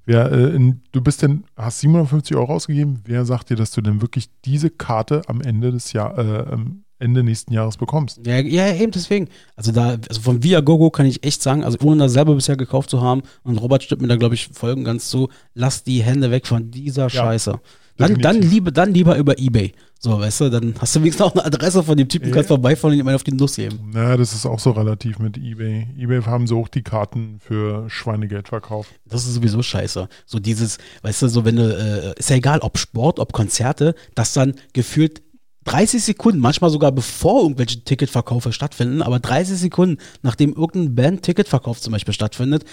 B: wer, äh, in, du bist denn, hast 750 Euro ausgegeben, wer sagt dir, dass du denn wirklich diese Karte am Ende des Jahr, äh, am Ende nächsten Jahres bekommst?
A: Ja, ja, eben deswegen. Also da, also von Viagogo kann ich echt sagen, also ohne das selber bisher gekauft zu haben, und Robert stimmt mir da, glaube ich, folgen ganz zu, lass die Hände weg von dieser Scheiße. Dann, dann, lieber, dann lieber über Ebay. So, weißt du, dann hast du wenigstens auch eine Adresse von dem Typen, kannst vorbeifahren und ihm auf die Nuss geben.
B: Na, das ist auch so relativ mit eBay. eBay haben so auch die Karten für Schweinegeld verkauft.
A: Das ist sowieso scheiße. So dieses, weißt du, so wenn du, äh, ist ja egal, ob Sport, ob Konzerte, dass dann gefühlt 30 Sekunden, manchmal sogar bevor irgendwelche Ticketverkäufe stattfinden, aber 30 Sekunden, nachdem irgendein Band-Ticketverkauf zum Beispiel stattfindet,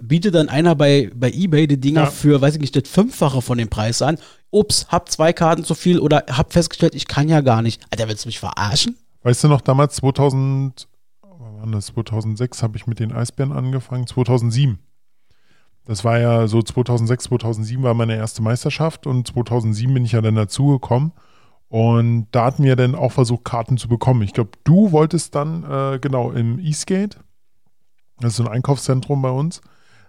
A: bietet dann einer bei, bei Ebay die Dinger
B: Ja.
A: für, weiß ich nicht, das Fünffache von dem Preis an. Ups, hab zwei Karten zu viel oder hab festgestellt, ich kann ja gar nicht. Alter, willst du mich verarschen?
B: Weißt du noch, damals 2000, wann das? 2006 habe ich mit den Eisbären angefangen, 2007. Das war ja so 2006, 2007 war meine erste Meisterschaft und 2007 bin ich ja dann dazugekommen. Und da hatten wir dann auch versucht, Karten zu bekommen. Ich glaube, du wolltest dann, äh, genau, im Eastgate, das ist so ein Einkaufszentrum bei uns,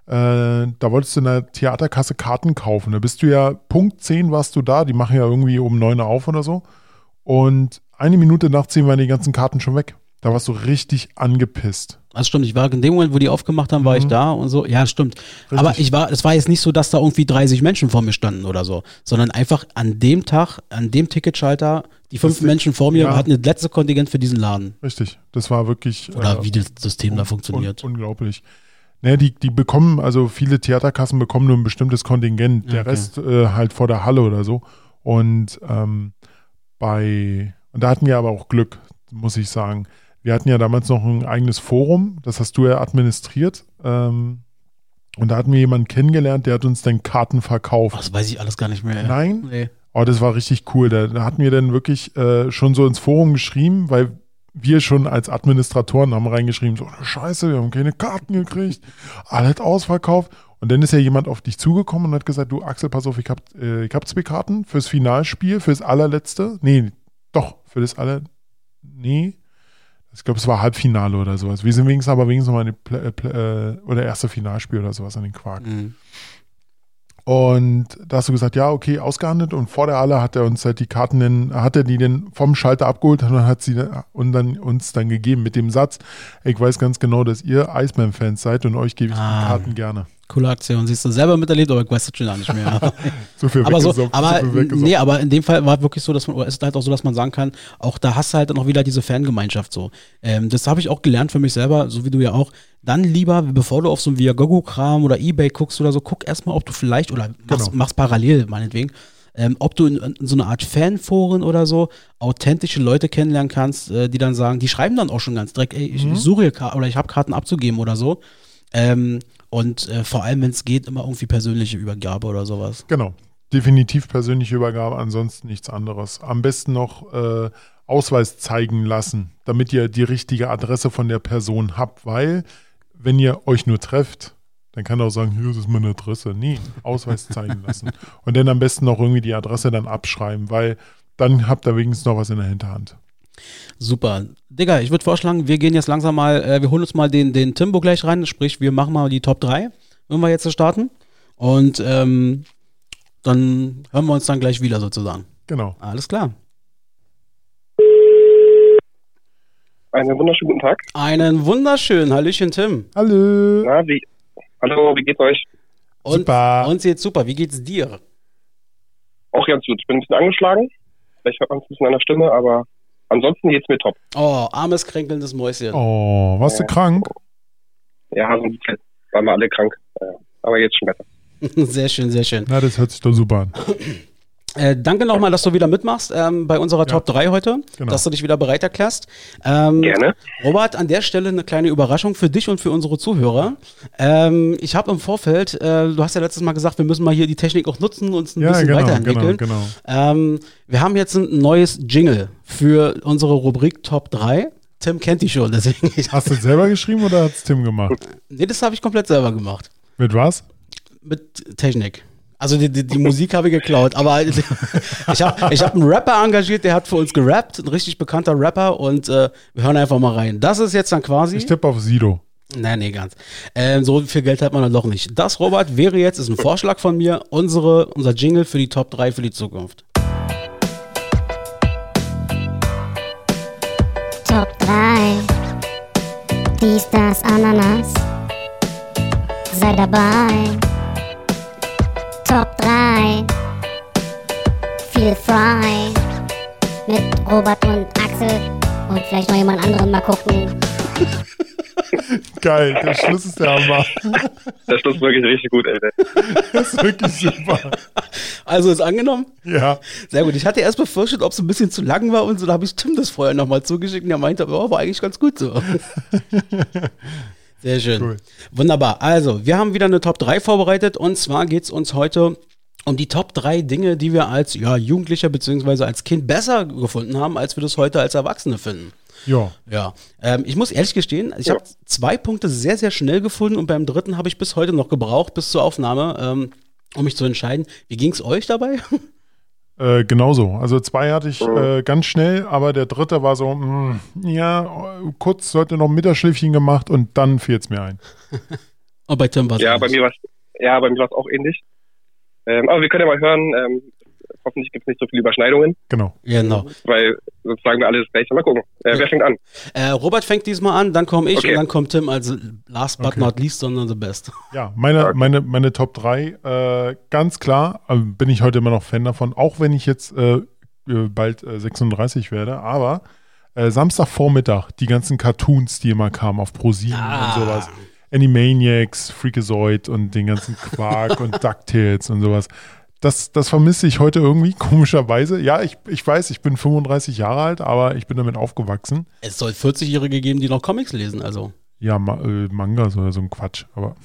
B: äh, da wolltest du in der Theaterkasse Karten kaufen. Da bist du ja, Punkt 10 warst du da, die machen ja irgendwie um 9 Uhr auf oder so. Und eine Minute nach 10 waren die ganzen Karten schon weg. Da warst du richtig angepisst.
A: Also stimmt, ich war in dem Moment, wo die aufgemacht haben, war ich da und so. Ja, stimmt.
B: Mhm. Richtig.
A: Aber ich war, es war jetzt nicht so, dass da irgendwie 30 Menschen vor mir standen oder so, sondern einfach an dem Tag, an dem Ticketschalter, die fünf
B: Das-
A: Menschen vor mir
B: ja.
A: hatten das letzte Kontingent für diesen Laden.
B: Richtig. Das war wirklich.
A: Oder
B: äh,
A: wie das System da
B: un-
A: funktioniert.
B: Un unglaublich. Ne, die, die bekommen, also viele Theaterkassen bekommen nur ein bestimmtes Kontingent, der
A: Okay.
B: Rest äh, halt vor der Halle oder so. Und ähm, bei, und da hatten wir aber auch Glück, muss ich sagen. Wir hatten ja damals noch ein eigenes Forum, das hast du ja administriert. Ähm, und da hatten wir jemanden kennengelernt, der hat uns dann Karten verkauft.
A: Das weiß ich alles gar nicht mehr.
B: Nein?
A: Nee.
B: Oh, das war richtig cool. Da, da hatten wir dann wirklich äh, schon so ins Forum geschrieben, weil wir schon als Administratoren haben reingeschrieben, so eine Scheiße, wir haben keine Karten gekriegt, alles ausverkauft. Und dann ist ja jemand auf dich zugekommen und hat gesagt, du Axel, pass auf, ich hab, äh, ich hab zwei Karten fürs Finalspiel, fürs allerletzte. Nee, doch, für das aller, nee. Ich glaube, es war Halbfinale oder sowas. Wir sind wenigstens aber wenigstens nochmal in die Pla- äh, Pla- äh, oder erste Finalspiel oder sowas an den Quark.
A: Mhm.
B: Und da hast du gesagt, ja, okay, ausgehandelt. Und vor der Halle hat er uns halt die Karten, dann, hat er die dann vom Schalter abgeholt und hat sie und dann uns dann gegeben mit dem Satz, ich weiß ganz genau, dass ihr Iceman-Fans seid und euch gebe ich
A: Ah.
B: die Karten gerne.
A: Coole Aktion. Siehst du selber miterlebt, aber ich weiß das schon gar nicht mehr.
B: So viel
A: aber so, aber
B: viel weggesaugt.
A: nee, aber in dem Fall war wirklich so, dass man, oder ist halt auch so, dass man sagen kann, auch da hast du halt noch wieder diese Fangemeinschaft so. Ähm, das habe ich auch gelernt für mich selber, so wie du ja auch. Dann lieber, bevor du auf so ein Viagogo-Kram oder Ebay guckst oder so, guck erstmal, ob du vielleicht, oder machst,
B: Genau.
A: machst parallel meinetwegen, ähm, ob du in, in so eine Art Fanforen oder so authentische Leute kennenlernen kannst, äh, die dann sagen, die schreiben dann auch schon ganz direkt, ey, ich,
B: Mhm.
A: ich suche hier Karten oder ich habe Karten abzugeben oder so. Ähm, und äh, vor allem, wenn es geht, immer irgendwie persönliche Übergabe oder sowas.
B: Genau. Definitiv persönliche Übergabe, ansonsten nichts anderes. Am besten noch äh, Ausweis zeigen lassen, damit ihr die richtige Adresse von der Person habt, weil wenn ihr euch nur trefft, dann kann er auch sagen, hier ist meine Adresse. Nee, Ausweis zeigen lassen. Und dann am besten noch irgendwie die Adresse dann abschreiben, weil dann habt ihr wenigstens noch was in der Hinterhand.
A: Super. Digga, ich würde vorschlagen, wir gehen jetzt langsam mal, äh, wir holen uns mal den, den Timbo gleich rein, sprich, wir machen mal die Top 3, wenn wir jetzt so starten. Und ähm, dann hören wir uns dann gleich wieder sozusagen.
B: Genau.
A: Alles klar.
C: Einen wunderschönen guten Tag.
A: Einen wunderschönen Hallöchen, Tim.
B: Hallo.
C: Na, wie, hallo, wie geht's euch?
A: Und,
B: Super.
A: Uns geht's super. Wie geht's dir?
C: Auch ganz gut. Ich bin ein bisschen angeschlagen. Vielleicht hört man es ein bisschen an der Stimme, aber ansonsten geht's mir top.
A: Oh, armes, kränkelndes Mäuschen.
B: Oh, warst du krank?
C: Ja, so ein bisschen. Waren wir alle krank. Ja, aber jetzt schon besser.
A: Sehr schön, sehr schön.
B: Na, das hört sich doch super an.
A: Äh, danke nochmal, dass du wieder mitmachst ähm, bei unserer Top 3 heute,
B: Genau.
A: dass du dich wieder bereit erklärst. Ähm,
C: Gerne.
A: Robert, an der Stelle eine kleine Überraschung für dich und für unsere Zuhörer. Ähm, ich habe im Vorfeld, äh, du hast ja letztes Mal gesagt, wir müssen mal hier die Technik auch nutzen und uns ein
B: Ja,
A: bisschen
B: genau, genau,
A: weiterentwickeln.
B: genau.
A: Ähm, wir haben jetzt ein neues Jingle für unsere Rubrik Top 3. Tim kennt die schon, deswegen.
B: Hast du es selber geschrieben oder hat es Tim gemacht?
A: nee, das habe ich komplett selber gemacht.
B: Mit was?
A: Mit Technik. Also die, die, die Musik habe ich geklaut, aber ich habe ich hab einen Rapper engagiert, der hat für uns gerappt, ein richtig bekannter Rapper und äh, wir hören einfach mal rein. Das ist jetzt dann quasi.
B: Ich tippe auf Sido.
A: Nein, nee, ganz. Ähm, so viel Geld hat man dann doch nicht. Das, Robert, wäre jetzt, ist ein Vorschlag von mir, unsere, unser Jingle für die Top 3 für die Zukunft.
E: Top 3. Dies, das, Ananas. Sei dabei. 3. Feel frei. Mit Robert und Axel. Und vielleicht noch jemand anderen mal gucken.
B: Geil, der Schluss ist der Hammer.
C: Der Schluss ist wirklich richtig gut, ey.
B: Das ist wirklich super.
A: Also ist angenommen?
B: Ja,
A: Sehr gut. Ich hatte erst befürchtet, ob es ein bisschen zu lang war und so. Da habe ich Tim das vorher nochmal zugeschickt und er meinte, oh, war eigentlich ganz gut so. Sehr schön.
B: Cool.
A: Wunderbar. Also, wir haben wieder eine Top 3 vorbereitet und zwar geht es uns heute um die Top 3 Dinge, die wir als ja, Jugendlicher bzw. als Kind besser gefunden haben, als wir das heute als Erwachsene finden.
B: ja.
A: Ja, ähm, ich muss ehrlich gestehen, ich
C: Ja.
A: habe zwei Punkte sehr, sehr schnell gefunden und beim dritten habe ich bis heute noch gebraucht, bis zur Aufnahme, ähm, um mich zu entscheiden. Wie ging es euch dabei?
B: Äh, genauso. Also zwei hatte ich äh, ganz schnell, aber der dritte war so, mh, ja, kurz heute noch ein Mittagsschläfchen gemacht und dann fiel es mir ein.
A: Und bei Tim war es
C: Ja, bei mir war ja, bei mir war es auch ähnlich. Ähm, aber wir können ja mal hören, ähm, hoffentlich gibt es nicht so viele Überschneidungen,
B: Genau.
A: Genau.
C: weil sonst sagen wir alles gleich. Mal gucken. Äh, wer fängt an?
A: Äh, Robert fängt diesmal an, dann komme ich
C: Okay.
A: und dann kommt Tim als last but
B: Okay.
A: not least, sondern the best.
B: Ja, meine,
C: Okay.
B: meine, meine Top 3, äh, ganz klar, äh, bin ich heute immer noch Fan davon, auch wenn ich jetzt äh, äh, bald äh, 36 werde, aber äh, Samstagvormittag, die ganzen Cartoons, die immer kamen auf ProSieben
A: Ah.
B: und sowas. Animaniacs, Freakazoid und den ganzen Quark und DuckTales und sowas. Das, das vermisse ich heute irgendwie, komischerweise. Ja, ich, ich weiß, ich bin 35 Jahre alt, aber ich bin damit aufgewachsen.
A: Es soll 40-Jährige geben, die noch Comics lesen, also.
B: Ja, Ma äh, Mangas oder so ein Quatsch, aber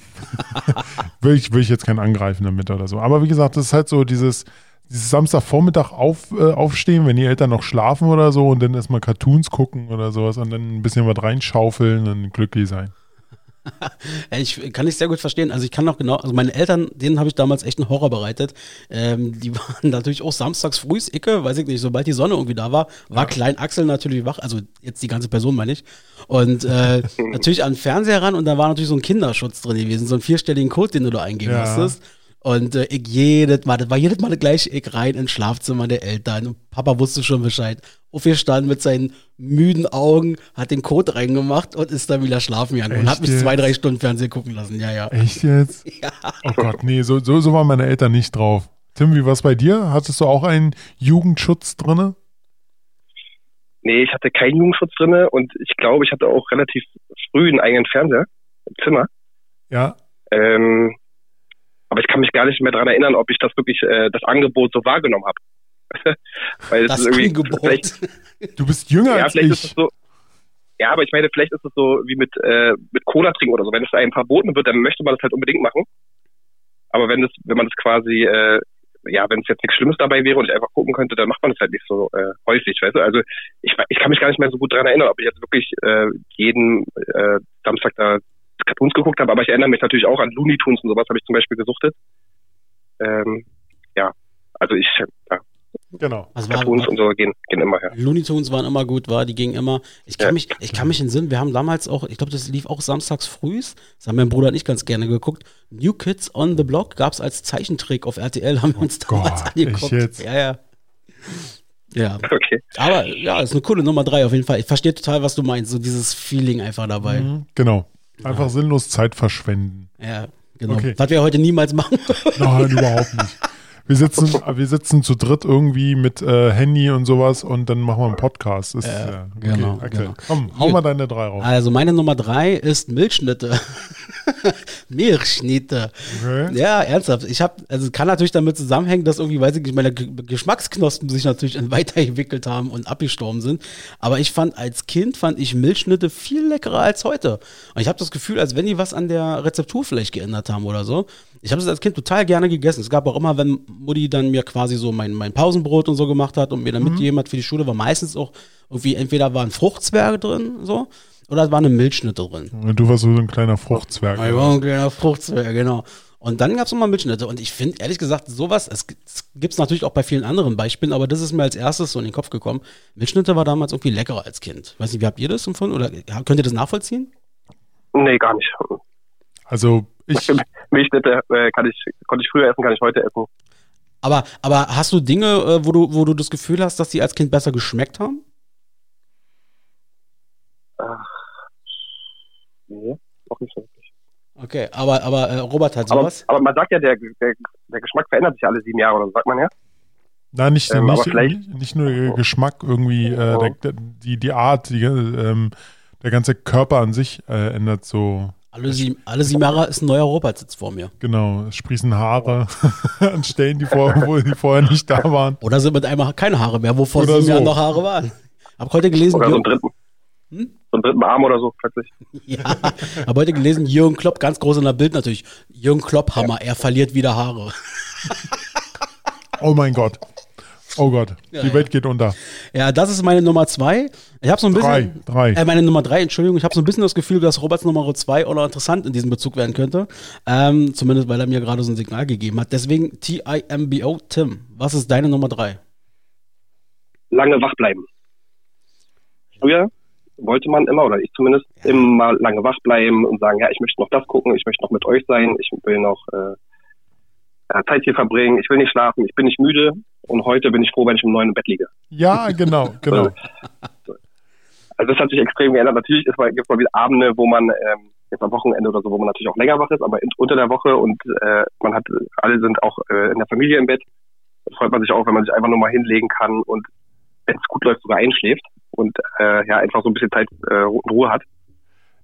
B: will, ich, will ich jetzt keinen angreifen damit oder so. Aber wie gesagt, das ist halt so dieses, dieses Samstagvormittag auf, äh, aufstehen, wenn die Eltern noch schlafen oder so und dann erstmal Cartoons gucken oder sowas und dann ein bisschen was reinschaufeln und glücklich sein.
A: Ja, Ich kann ich sehr gut verstehen. Also ich kann noch genau, also meine Eltern, denen habe ich damals echt einen Horror bereitet. Ähm, die waren natürlich auch samstags frühs, Icke, weiß ich nicht, sobald die Sonne irgendwie da war, war Klein Axel natürlich wach, also jetzt die ganze Person meine ich. Und äh, natürlich an den Fernseher ran und da war natürlich so ein Kinderschutz drin gewesen, so einen vierstelligen Code, den du da eingeben
B: Ja.
A: musstest. Und äh, ich jedes Mal, das war jedes Mal das gleiche, ich rein ins Schlafzimmer der Eltern. Und Papa wusste schon Bescheid. Aufgestanden mit seinen müden Augen, hat den Code reingemacht und ist dann wieder schlafen gegangen und hat mich
B: jetzt?
A: zwei, drei Stunden Fernsehen gucken lassen. Ja, ja.
B: Echt jetzt?
A: Ja.
B: Oh Gott, nee, so, so, so waren meine Eltern nicht drauf. Tim, wie war's bei dir? Hattest du auch einen Jugendschutz drinne?
C: Nee, ich hatte keinen Jugendschutz drinne und ich glaube, ich hatte auch relativ früh einen eigenen Fernseher im Zimmer.
B: Ja.
C: Ähm, aber ich kann mich gar nicht mehr daran erinnern, ob ich das wirklich äh, das Angebot so wahrgenommen habe. Weil
A: Das
C: ist irgendwie
A: Angebot.
C: vielleicht
B: Du bist jünger
C: ja,
B: als
C: vielleicht ist es
B: ich.
C: so. Ja, aber ich meine, vielleicht ist es so wie mit äh, mit Cola trinken oder so. Wenn es einem verboten wird, dann möchte man das halt unbedingt machen. Aber wenn das, wenn man das quasi, äh, ja, wenn es jetzt nichts Schlimmes dabei wäre und ich einfach gucken könnte, dann macht man das halt nicht so äh, häufig, weißt du? Also ich, ich kann mich gar nicht mehr so gut daran erinnern, ob ich jetzt wirklich äh, jeden äh, Samstag da Cartoons geguckt habe, aber ich erinnere mich natürlich auch an Looney Tunes und sowas habe ich zum Beispiel gesuchtet. Ähm, ja, also ich, ja,
B: Genau.
A: War,
C: Cartoons
A: war,
C: und so gehen, gehen immer her.
A: Looney Tunes waren immer gut, war, die gingen immer. Ich kann
C: Ja.
A: mich, ich kann mich in Sinn, wir haben damals auch, ich glaube, das lief auch samstags frühs. Das haben mein Bruder und ich ganz gerne geguckt. New Kids on the Block gab es als Zeichentrick auf RTL, haben wir uns damals
B: Gott,
A: angeguckt.
B: jetzt?
A: Ja, ja. Ja,
C: Okay.
A: aber ja, ist eine coole Nummer drei auf jeden Fall. Ich verstehe total, was du meinst, so dieses Feeling einfach dabei.
B: Mhm, Genau. Einfach sinnlos Zeit verschwenden.
A: Ja, genau.
B: Okay.
A: Was wir heute niemals machen.
B: Nein, überhaupt nicht. Wir sitzen, wir sitzen zu dritt irgendwie mit äh, Handy und sowas und dann machen wir einen Podcast. Ist,
A: Ja,
B: ja,
A: genau,
B: Axel,
A: genau.
B: Komm, hau
A: Hier.
B: mal deine drei raus.
A: Also meine Nummer drei ist Milchschnitte. Milchschnitte.
B: Okay.
A: Ja, ernsthaft. Ich habe, also kann natürlich damit zusammenhängen, dass irgendwie, weiß ich nicht, meine G Geschmacksknospen sich natürlich weiterentwickelt haben und abgestorben sind. Aber ich fand als Kind fand ich Milchschnitte viel leckerer als heute. Und ich habe das Gefühl, als wenn die was an der Rezeptur vielleicht geändert haben oder so. Ich habe das als Kind total gerne gegessen. Es gab auch immer, wenn Mutti dann mir quasi so mein, mein Pausenbrot und so gemacht hat und mir dann mitgegeben hat für die Schule, war meistens auch irgendwie, entweder waren Fruchtzwerge drin, so, oder es war eine Milchschnitte drin.
B: Du warst so ein kleiner Fruchtzwerg.
A: Ich war ein kleiner Fruchtzwerg, genau. Und dann gab es nochmal Milchschnitte. Und ich finde, ehrlich gesagt, sowas, es gibt es natürlich auch bei vielen anderen Beispielen, aber das ist mir als erstes so in den Kopf gekommen. Milchschnitte war damals irgendwie leckerer als Kind. Weiß nicht, wie habt ihr das empfunden? Oder könnt ihr das nachvollziehen?
C: Nee, gar nicht.
B: Also ich,
C: Milchschnitte äh, kann ich, konnte ich früher essen, kann ich heute essen.
A: Aber, aber hast du Dinge, äh, wo du, wo du das Gefühl hast, dass die als Kind besser geschmeckt haben?
C: Nee, auch nicht so wirklich.
A: Okay, aber, aber äh, Robert hat
C: Aber,
A: sowas.
C: aber man sagt ja, der, der, der Geschmack verändert sich alle sieben Jahre, oder so sagt man ja.
B: nein, nicht,
C: Ähm, aber
B: nicht, nicht, nicht nur der Geschmack irgendwie, äh, der, der, die, die Art, die, ähm, der ganze Körper an sich äh, ändert so.
A: Alle, sieben, alle sieben Jahre ist ein neuer Robert sitzt vor mir.
B: Genau, es sprießen Haare an Stellen, die, vor, wo die vorher nicht da waren.
A: Oder sind mit einmal keine Haare mehr, wo vor
B: Oder
A: sieben
B: so.
A: Jahren noch Haare waren. Hab heute gelesen,
C: Oder so einen dritten.
A: Hm?
C: So einen dritten Arm oder so plötzlich.
A: ja, hab heute gelesen, Jürgen Klopp, ganz groß in der Bild natürlich. Jürgen Klopp Hammer, er verliert wieder Haare.
B: Oh mein Gott. Oh Gott, die
A: ja.
B: Welt geht unter.
A: Ja, das ist meine Nummer zwei. Ich habe so ein
B: Drei,
A: bisschen.
B: drei.
A: Äh, meine Nummer drei, Entschuldigung. Ich habe so ein bisschen das Gefühl, dass Roberts Nummer zwei auch noch interessant in diesem Bezug werden könnte. Ähm, zumindest, weil er mir gerade so ein Signal gegeben hat. Deswegen T-I-M-B-O, Tim. Was ist deine Nummer drei?
C: Lange wach bleiben. Früher wollte man immer, oder ich zumindest, immer lange wach bleiben und sagen, ja, ich möchte noch das gucken, ich möchte noch mit euch sein, ich will noch äh, ja, Zeit hier verbringen, ich will nicht schlafen, ich bin nicht müde und heute bin ich froh, wenn ich um neun im Bett liege.
B: Ja, genau, genau.
C: Also das hat sich extrem geändert. Natürlich ist mal, gibt es mal wieder Abende, wo man ähm, jetzt am Wochenende oder so, wo man natürlich auch länger wach ist, aber in, unter der Woche und äh, man hat, alle sind auch äh, in der Familie im Bett. Da freut man sich auch, wenn man sich einfach nur mal hinlegen kann und wenn es gut läuft, sogar einschläft und äh, ja einfach so ein bisschen Zeit äh, und Ruhe hat.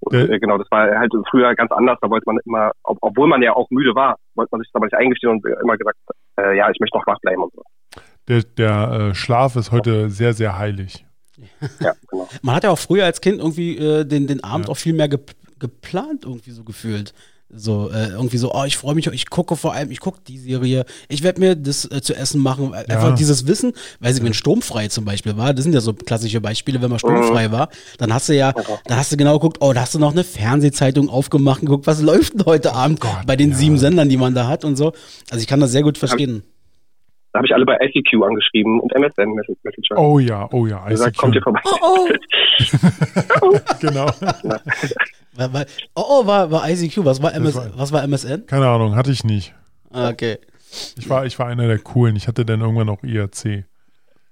C: Und,
B: Äh.
C: genau, das war halt früher ganz anders. Da wollte man immer, ob, obwohl man ja auch müde war, wollte man sich das aber nicht eingestehen und immer gesagt, äh, ja, ich möchte noch wach bleiben und so.
B: Der, der äh, Schlaf ist heute sehr, sehr heilig.
C: Ja, genau.
A: Man hat ja auch früher als Kind irgendwie äh, den, den Abend
B: Ja.
A: auch viel mehr ge geplant, irgendwie so gefühlt. So, äh, irgendwie so, oh, ich freue mich, ich gucke vor allem, ich gucke die Serie, ich werde mir das äh, zu essen machen. Äh, Einfach
B: Ja.
A: dieses Wissen, weiß ich, wenn sturmfrei zum Beispiel war, das sind ja so klassische Beispiele, wenn man sturmfrei war, dann hast du ja, dann hast du genau geguckt, oh, da hast du noch eine Fernsehzeitung aufgemacht und geguckt, was läuft denn heute Abend
B: Gott,
A: bei den
B: ja.
A: sieben Sendern, die man da hat und so. Also ich kann das sehr gut verstehen.
C: Da habe ich alle bei ICQ angeschrieben und MSN Messenger.
B: Oh ja, oh ja,
C: gesagt, kommt ihr
B: ICQ.
C: vorbei.
A: Oh, oh.
B: Genau.
A: War, war, oh, oh, war, war ICQ, was war, MS,
B: war-
A: was war MSN?
B: Keine Ahnung, hatte ich nicht.
A: Ah, Okay.
B: Ich war, ich war einer der coolen. Ich hatte dann irgendwann auch IRC.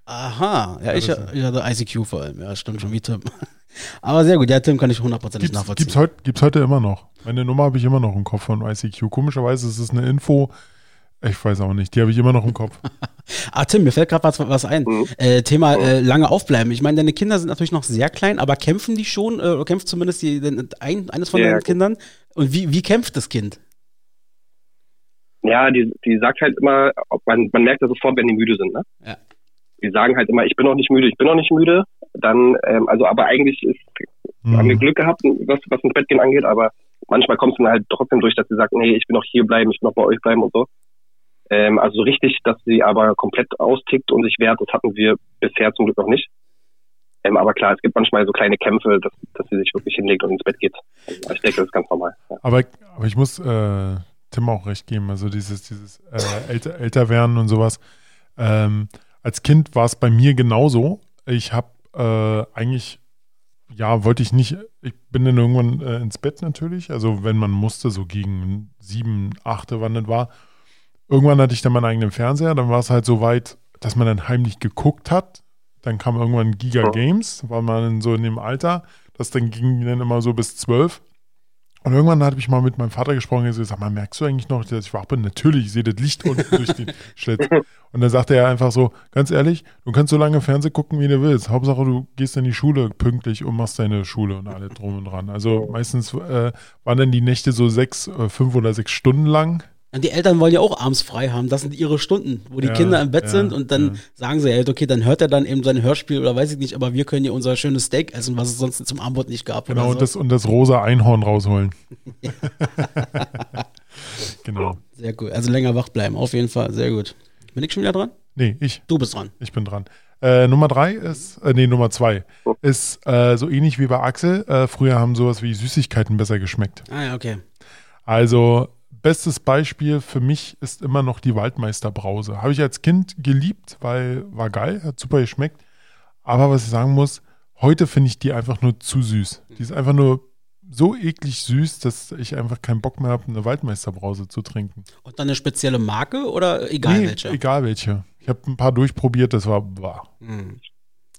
A: Aha, ja, ich, ich hatte ICQ vor allem, ja, stimmt schon wie Tim. Aber sehr gut, ja, Tim kann ich hundertprozentig
B: Gibt's,
A: nachvollziehen.
B: gibt's, heut, gibt's heute immer noch. Meine Nummer habe ich immer noch im Kopf von ICQ. Komischerweise ist es eine Info. Ich weiß auch nicht. Die habe ich immer noch im Kopf.
A: Ah, Tim, mir fällt gerade was, was ein.
C: Mhm.
A: Äh, Thema äh, lange aufbleiben. Ich meine, deine Kinder sind natürlich noch sehr klein, aber kämpfen die schon, äh, oder kämpft zumindest die, den, ein, eines von
C: Ja,
A: deinen
C: gut.
A: Kindern? Und wie, wie kämpft das Kind?
C: Ja, die, die sagt halt immer, ob man, man merkt ja sofort, wenn die müde sind, ne?
A: Ja.
C: Die sagen halt immer, ich bin noch nicht müde, ich bin noch nicht müde. Dann, ähm, also aber eigentlich ist, haben wir
B: Mhm.
C: Glück gehabt, was, was ins Bett gehen angeht, aber manchmal kommt es dann halt trotzdem durch, dass sie sagt, nee, ich will noch hier bleiben, ich will noch bei euch bleiben und so. Ähm, also so richtig, dass sie aber komplett austickt und sich wehrt, das hatten wir bisher zum Glück noch nicht. Ähm, aber klar, es gibt manchmal so kleine Kämpfe, dass, dass sie sich wirklich hinlegt und ins Bett geht. Also ich denke, das ist ganz normal. Ja.
B: Aber, aber ich muss äh, Tim auch recht geben. Also dieses, dieses äh, älter, älter werden und sowas. Ähm, als Kind war es bei mir genauso. Ich habe äh, eigentlich, ja, wollte ich nicht, ich bin dann irgendwann äh, ins Bett natürlich. Also wenn man musste, so gegen sieben, achte, wann das war. Irgendwann hatte ich dann meinen eigenen Fernseher. Dann war es halt so weit, dass man dann heimlich geguckt hat. Dann kam irgendwann Giga
C: Ja.
B: Games, war man so in dem Alter. Das dann ging dann immer so bis zwölf. Und irgendwann hatte ich mal mit meinem Vater gesprochen und gesagt, sag mal, merkst du eigentlich noch, dass ich wach bin? Natürlich, ich sehe das Licht unten durch den Schlitz. Und dann sagte er einfach so, ganz ehrlich, du kannst so lange Fernsehen gucken, wie du willst. Hauptsache, du gehst in die Schule pünktlich und machst deine Schule und alle drum und dran. Also meistens äh, waren dann die Nächte so sechs, äh, fünf oder sechs Stunden lang.
A: Und die Eltern wollen ja auch abends frei haben. Das sind ihre Stunden, wo die
B: Ja,
A: Kinder im Bett
B: ja,
A: sind und dann
B: ja.
A: sagen sie, halt, okay, dann hört er dann eben sein Hörspiel oder weiß ich nicht, aber wir können ja unser schönes Steak essen, was es sonst zum Abendbrot nicht gab.
B: Genau,
A: oder
B: und,
A: so.
B: das, und das rosa Einhorn rausholen. genau.
A: Sehr gut. Also länger wach bleiben, auf jeden Fall. Sehr gut. Bin ich schon wieder dran?
B: Nee, ich.
A: Du bist dran.
B: Ich bin dran. Äh, Nummer drei ist, äh, nee, Nummer zwei ist äh, so ähnlich wie bei Axel. Äh, früher haben sowas wie Süßigkeiten besser geschmeckt.
A: Ah ja, okay.
B: Also, bestes Beispiel für mich ist immer noch die Waldmeisterbrause. Habe ich als Kind geliebt, weil war geil, hat super geschmeckt. Aber was ich sagen muss, heute finde ich die einfach nur zu süß. Die ist einfach nur so eklig süß, dass ich einfach keinen Bock mehr habe, eine Waldmeisterbrause zu trinken.
A: Und dann eine spezielle Marke oder egal
B: Nee,
A: welche?
B: Egal welche. Ich habe ein paar durchprobiert, das war wahr.
A: Hm.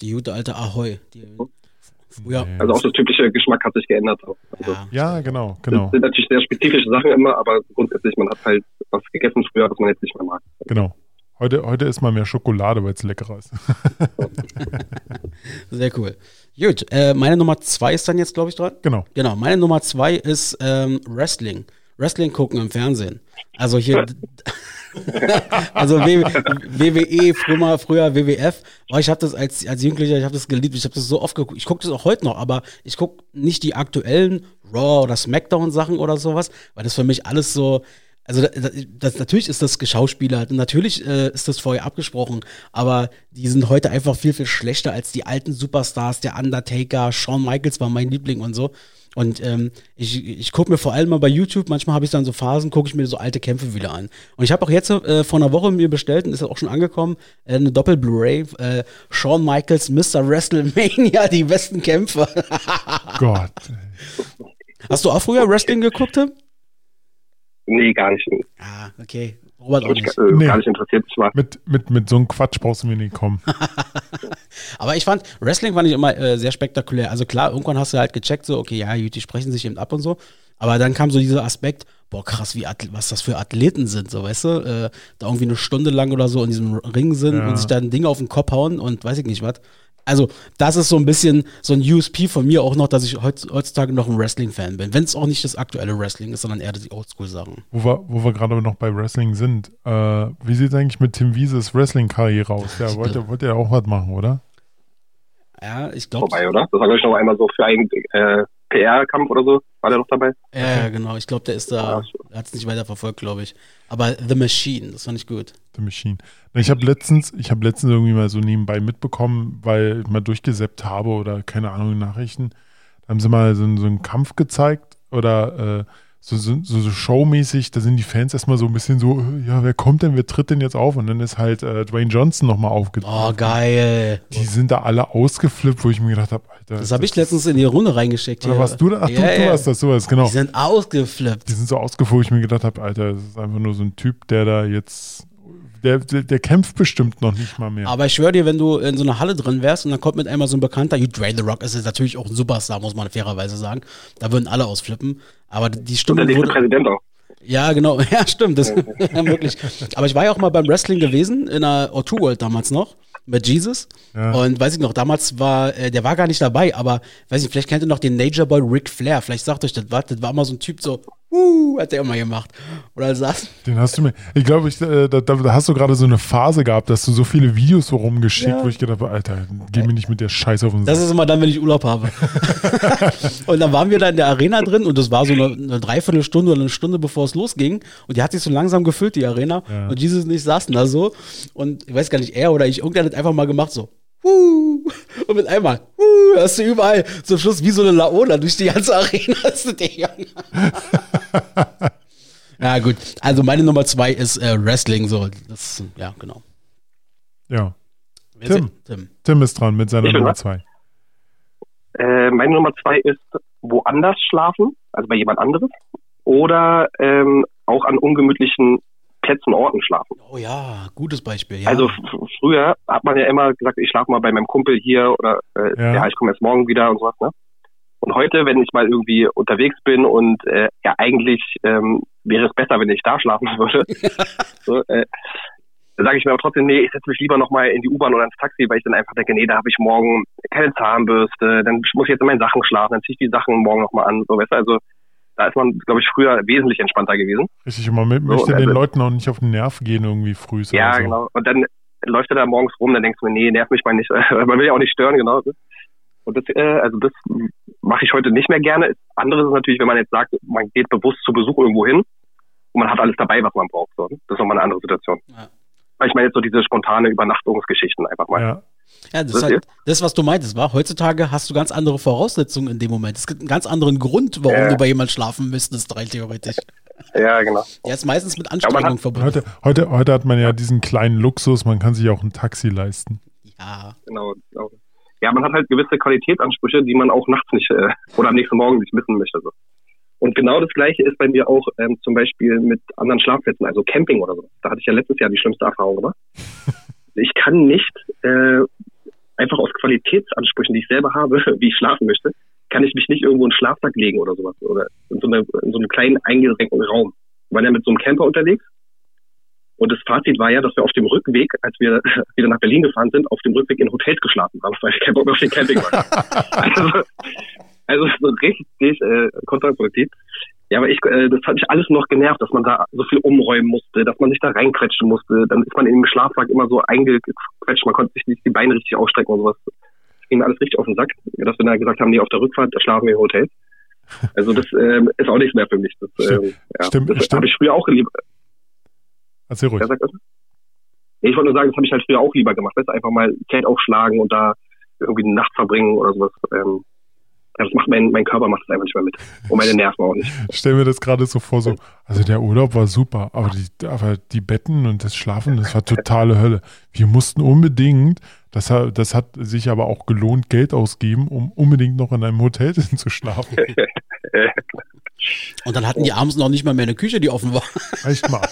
A: Die gute alte Ahoi. Die, früher.
B: Nee.
C: Also auch das typische Geschmack hat sich geändert. auch. Also,
A: Ja.
B: Ja, genau,
C: Das
B: genau,
C: sind natürlich sehr spezifische Sachen immer, aber grundsätzlich, man hat halt was gegessen früher, was man jetzt nicht mehr mag.
B: genau. Heute, heute ist mal mehr Schokolade, weil es leckerer ist.
A: Sehr cool. Gut, äh, meine Nummer zwei ist dann jetzt, glaube ich, dran.
B: Genau.
A: Genau, meine Nummer zwei ist ähm, Wrestling. Wrestling gucken im Fernsehen. Also hier, also WWE, früher, früher WWF. Oh, ich habe das als, als Jugendlicher, ich habe das geliebt, ich habe das so oft geguckt. Ich gucke das auch heute noch, aber ich gucke nicht die aktuellen Raw oder Smackdown Sachen oder sowas, weil das für mich alles so, also das, das, natürlich ist das geschauspielert natürlich äh, ist das vorher abgesprochen, aber die sind heute einfach viel, viel schlechter als die alten Superstars, der Undertaker, Shawn Michaels war mein Liebling und so. Und ähm, ich, ich gucke mir vor allem mal bei YouTube, manchmal habe ich dann so Phasen, gucke ich mir so alte Kämpfe wieder an. Und ich habe auch jetzt äh, vor einer Woche mir bestellt und ist auch schon angekommen, äh, eine Doppel-Blu-ray, äh, Shawn Michaels Mr. WrestleMania, die besten Kämpfe.
B: Gott.
A: Hast du auch früher Wrestling geguckt? Tim?
C: Nee, gar nicht.
A: Ah, okay. Robert auch nicht.
C: äh,
B: Nee.
C: gar nicht interessiert. Ich war,
B: Mit, mit, mit so einem Quatsch brauchst du mir nicht kommen.
A: Aber ich fand, Wrestling fand ich immer äh, sehr spektakulär. Also klar, irgendwann hast du halt gecheckt, so, okay, ja, die sprechen sich eben ab und so. Aber dann kam so dieser Aspekt, boah, krass, wie Ath- was das für Athleten sind, so, weißt du? Äh, da irgendwie eine Stunde lang oder so in diesem Ring sind
B: Ja.
A: und sich da ein Ding auf den Kopf hauen und weiß ich nicht was. Also, das ist so ein bisschen so ein USP von mir auch noch, dass ich heutz, heutzutage noch ein Wrestling-Fan bin. Wenn es auch nicht das aktuelle Wrestling ist, sondern eher die Oldschool-Sachen.
B: Wo wir, wo wir gerade noch bei Wrestling sind. Äh, wie sieht es eigentlich mit Tim Wieses Wrestling-Karriere aus? Ja, wollte, wollte er auch was machen, oder?
A: Ja, ich glaube.
C: vorbei, oder? Das war, glaube ich, noch einmal so für einen äh, PR-Kampf oder so. War der noch dabei?
A: Ja, ja, genau. Ich glaube, der ist da, er hat es nicht weiter verfolgt, glaube ich. Aber The Machine, das fand ich gut.
B: The Machine. Ich habe letztens, ich habe letztens irgendwie mal so nebenbei mitbekommen, weil ich mal durchgesäppt habe oder keine Ahnung, Nachrichten. Da haben sie mal so, einen- so einen Kampf gezeigt oder äh, so, so, so, showmäßig, da sind die Fans erstmal so ein bisschen so, ja, wer kommt denn, wer tritt denn jetzt auf? Und dann ist halt äh, Dwayne Johnson nochmal aufgetreten.
A: Oh, geil.
B: Die sind da alle ausgeflippt, wo ich mir gedacht habe, Alter.
A: Das habe ich letztens in die Runde reingeschickt.
B: Oder
A: hier.
B: warst du da? Ach,
A: Ja,
B: du, du
A: ja.
B: warst das, sowas, genau.
A: Die sind ausgeflippt.
B: Die sind so ausgeflippt, wo ich mir gedacht habe, Alter, das ist einfach nur so ein Typ, der da jetzt, der, der, der kämpft bestimmt noch nicht mal mehr.
A: Aber ich schwöre dir, wenn du in so einer Halle drin wärst und dann kommt mit einmal so ein Bekannter, gut, Dwayne The Rock ist jetzt natürlich auch ein Superstar, muss man fairerweise sagen. Da würden alle ausflippen. Aber die
C: Und der
A: Stimme
C: nächste
A: wurde,
C: Präsident auch.
A: Ja, genau. Ja, stimmt. Das, wirklich. Aber ich war ja auch mal beim Wrestling gewesen, in der O2 World damals noch, mit Jesus.
B: Ja.
A: Und weiß ich noch, damals war, äh, der war gar nicht dabei, aber weiß ich, vielleicht kennt ihr noch den Nature Boy Ric Flair. Vielleicht sagt euch das was. Das war immer so ein Typ so, uh, hat der immer gemacht. Oder saß.
B: Den hast du mir, ich glaube, ich, äh, da, da hast du gerade so eine Phase gehabt, dass du so viele Videos rumgeschickt,
A: Ja.
B: wo ich gedacht habe, Alter, geh mir nicht mit der Scheiße auf den
A: Das
B: Sack.
A: ist immer dann, wenn ich Urlaub habe. und dann waren wir da in der Arena drin und das war so eine, eine Dreiviertelstunde oder eine Stunde, bevor es losging. Und die hat sich so langsam gefüllt, die Arena.
B: Ja.
A: Und Jesus und ich saßen da so. Und ich weiß gar nicht, er oder ich, irgendwer hat einfach mal gemacht so. Und mit einmal, hast du überall zum Schluss wie so eine Laola durch die ganze Arena. Hast du ja, gut. Also meine Nummer zwei ist äh, Wrestling. So, das, ja, genau.
B: Ja.
A: Wer
B: Tim.
A: ist- Tim.
B: Tim ist dran mit seiner Nummer zwei.
C: Äh, meine Nummer zwei ist woanders schlafen, also bei jemand anderes. Oder ähm, auch an ungemütlichen Plätzen, Orten schlafen.
A: Oh ja, gutes Beispiel. Ja.
C: Also früher hat man ja immer gesagt, ich schlafe mal bei meinem Kumpel hier oder äh,
B: Ja.
C: ja. ich komme erst morgen wieder und sowas. Ne? Und heute, wenn ich mal irgendwie unterwegs bin und äh, ja eigentlich ähm, wäre es besser, wenn ich da schlafen würde, so, äh, dann sage ich mir aber trotzdem, nee, ich setze mich lieber nochmal in die U-Bahn oder ins Taxi, weil ich dann einfach denke, nee, da habe ich morgen keine Zahnbürste, dann muss ich jetzt in meinen Sachen schlafen, dann ziehe ich die Sachen morgen nochmal an. So, weißt du, also da ist man, glaube ich, früher wesentlich entspannter gewesen.
B: Richtig, und man
C: So,
B: möchte
C: und
B: den
C: also-
B: Leuten auch nicht auf den Nerv gehen irgendwie früh.
C: Ja,
B: so.
C: genau. Und dann läuft er da morgens rum, dann denkst du mir, nee, nerv mich mal nicht. Man will ja auch nicht stören, genau. Und das, äh, also das mache ich heute nicht mehr gerne. Anderes ist natürlich, wenn man jetzt sagt, man geht bewusst zu Besuch irgendwo hin und man hat alles dabei, was man braucht. So. Das ist nochmal eine andere Situation.
A: Ja.
C: Weil Ich meine jetzt so diese spontane Übernachtungsgeschichten einfach mal.
B: Ja.
A: Ja, das ist halt das, was du meintest, war. Heutzutage hast du ganz andere Voraussetzungen in dem Moment. Es gibt einen ganz anderen Grund, warum
C: Ja.
A: du bei jemandem schlafen müsstest, rein theoretisch.
C: Ja, genau.
A: Der ist meistens mit Anstrengung
C: hat-
A: verbunden.
B: Heute, heute, heute hat man ja diesen kleinen Luxus, man kann sich auch ein Taxi leisten.
A: Ja.
C: genau. genau. Ja, man hat halt gewisse Qualitätsansprüche, die man auch nachts nicht äh, oder am nächsten Morgen nicht missen möchte. So. Und genau das Gleiche ist bei mir auch ähm, zum Beispiel mit anderen Schlafplätzen, also Camping oder so. Da hatte ich ja letztes Jahr die schlimmste Erfahrung gemacht. Ich kann nicht äh, einfach aus Qualitätsansprüchen, die ich selber habe, wie ich schlafen möchte, kann ich mich nicht irgendwo in einen Schlafsack legen oder sowas oder in so, eine, in so einem kleinen eingesenkten Raum. Ich war ja mit so einem Camper unterwegs Und das Fazit war ja, dass wir auf dem Rückweg, als wir wieder nach Berlin gefahren sind, auf dem Rückweg in Hotels geschlafen haben, weil wir keinen Bock mehr auf den Camping waren. also, also so richtig äh, kontraproduktiv. Ja, aber ich, äh, das hat mich alles noch genervt, dass man da so viel umräumen musste, dass man sich da reinquetschen musste. Dann ist man im Schlafsack immer so eingequetscht, man konnte sich nicht die Beine richtig ausstrecken und sowas. Das ging mir alles richtig auf den Sack, dass wir dann gesagt haben, nee, auf der Rückfahrt da schlafen wir im Hotel. Also das ähm, ist auch nichts mehr für mich. Das,
B: Stimmt.
C: ähm, ja,
B: Stimmt,
C: das habe ich früher auch lieber.
B: Erzähl ruhig.
C: Ich wollte nur sagen, das habe ich halt früher auch lieber gemacht. Weißt einfach mal Zelt aufschlagen und da irgendwie eine Nacht verbringen oder sowas. Ähm, das macht mein, mein Körper macht das einfach nicht mehr mit. Und meine Nerven auch nicht.
B: stell mir das gerade so vor, so, also der Urlaub war super, aber die, aber die Betten und das Schlafen, das war totale Hölle. Wir mussten unbedingt, das hat, das hat sich aber auch gelohnt, Geld ausgeben, um unbedingt noch in einem Hotel zu schlafen.
A: Und dann hatten die abends noch nicht mal mehr eine Küche, die offen war.
B: Echt mal.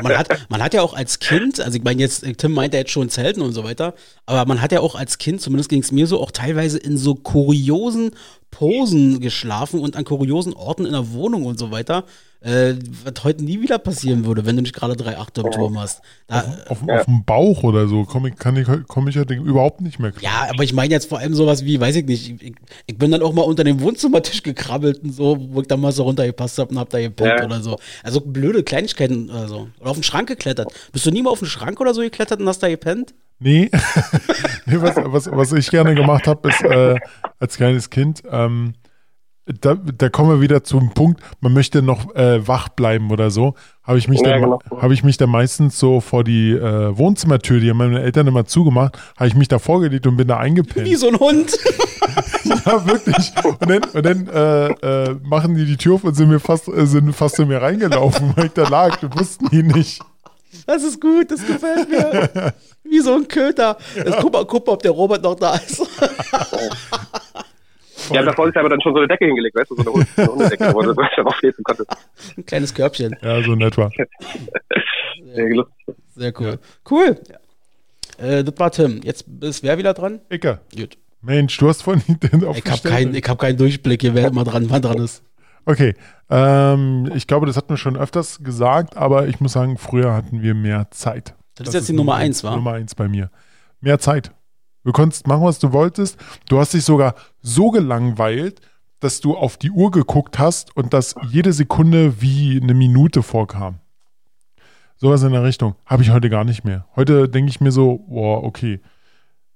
A: Man hat, man hat ja auch als Kind, also ich meine jetzt, Tim meint ja jetzt schon Zelten und so weiter, aber man hat ja auch als Kind, zumindest ging es mir so, auch teilweise in so kuriosen Posen geschlafen und an kuriosen Orten in der Wohnung und so weiter, äh, was heute nie wieder passieren würde, wenn du nicht gerade drei Achte im Turm hast. Da,
B: Auf, auf dem Bauch oder so komme ich, kann ich, komm ich ja überhaupt nicht mehr klar.
A: ja, aber ich meine jetzt vor allem sowas wie, weiß ich nicht, ich, ich bin dann auch mal unter dem Wohnzimmertisch gekrabbelt und so, wo ich dann mal so runtergepasst habe und hab da gepennt
C: Ja.
A: oder so. Also blöde Kleinigkeiten oder so. Oder auf den Schrank geklettert. Bist du nie mal auf den Schrank oder so geklettert und hast da gepennt?
B: Nee, nee was, was, was ich gerne gemacht habe, ist äh, als kleines Kind, ähm, da, da kommen wir wieder zum Punkt, man möchte noch äh, wach bleiben oder so, habe ich, mich
C: Ja,
B: dann-
C: genau.
B: habe ich mich dann meistens so vor die äh, Wohnzimmertür, die haben meine Eltern immer zugemacht, habe ich mich da vorgelegt und bin da eingepennt.
A: Wie so ein Hund.
B: Ja, wirklich. Und dann, und dann äh, äh, machen die die Tür auf und sind mir fast, äh, sind fast in mir reingelaufen, weil ich da lag. Das wussten die nicht.
A: Das ist gut, das gefällt mir. Wie so ein Köter. Jetzt guck, mal, guck mal, ob der Robert noch da ist.
C: ja, davor ist aber dann schon so eine Decke hingelegt, weißt du, so eine, so eine Hundedecke, wo du darauf lesen konntest.
A: Ein kleines Körbchen.
B: Ja, so in etwa.
C: Ja, lustig.
A: Sehr cool. Cool. Äh, das war Tim. Jetzt ist wer wieder dran?
B: Icke.
A: Gut.
B: Mensch, du hast vorhin den
A: Ich habe keinen ich hab keinen Durchblick hier, wer immer dran, wann dran ist.
B: Okay, ähm, ich glaube, das hatten wir schon öfters gesagt, aber ich muss sagen, früher hatten wir mehr Zeit.
A: Das ist jetzt die Nummer eins, wa?
B: Nummer eins bei mir. Mehr Zeit. Du konntest machen, was du wolltest. Du hast dich sogar so gelangweilt, dass du auf die Uhr geguckt hast und dass jede Sekunde wie eine Minute vorkam. Sowas in der Richtung. Habe ich heute gar nicht mehr. Heute denke ich mir so, boah, okay.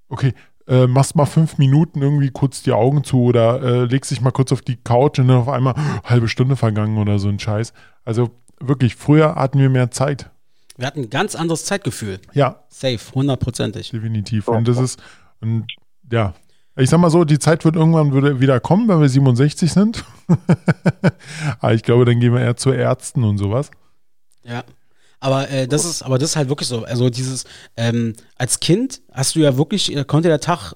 B: Okay, äh, machst mal fünf Minuten irgendwie kurz die Augen zu oder äh, legst dich mal kurz auf die Couch und dann auf einmal halbe Stunde vergangen oder so ein Scheiß. Also wirklich, früher hatten wir mehr Zeit.
A: Wir hatten ein ganz anderes Zeitgefühl.
B: Ja,
A: Safe, hundertprozentig.
B: definitiv. Und das ist, und ja, ich sag mal so, die Zeit wird irgendwann wieder- wieder kommen, wenn wir 67 sind. Aber ich glaube, dann gehen wir eher zu Ärzten und sowas.
A: Ja. Aber äh, das ist, aber das ist halt wirklich so. Also dieses, ähm, als Kind hast du ja wirklich, äh, konnte der Tag,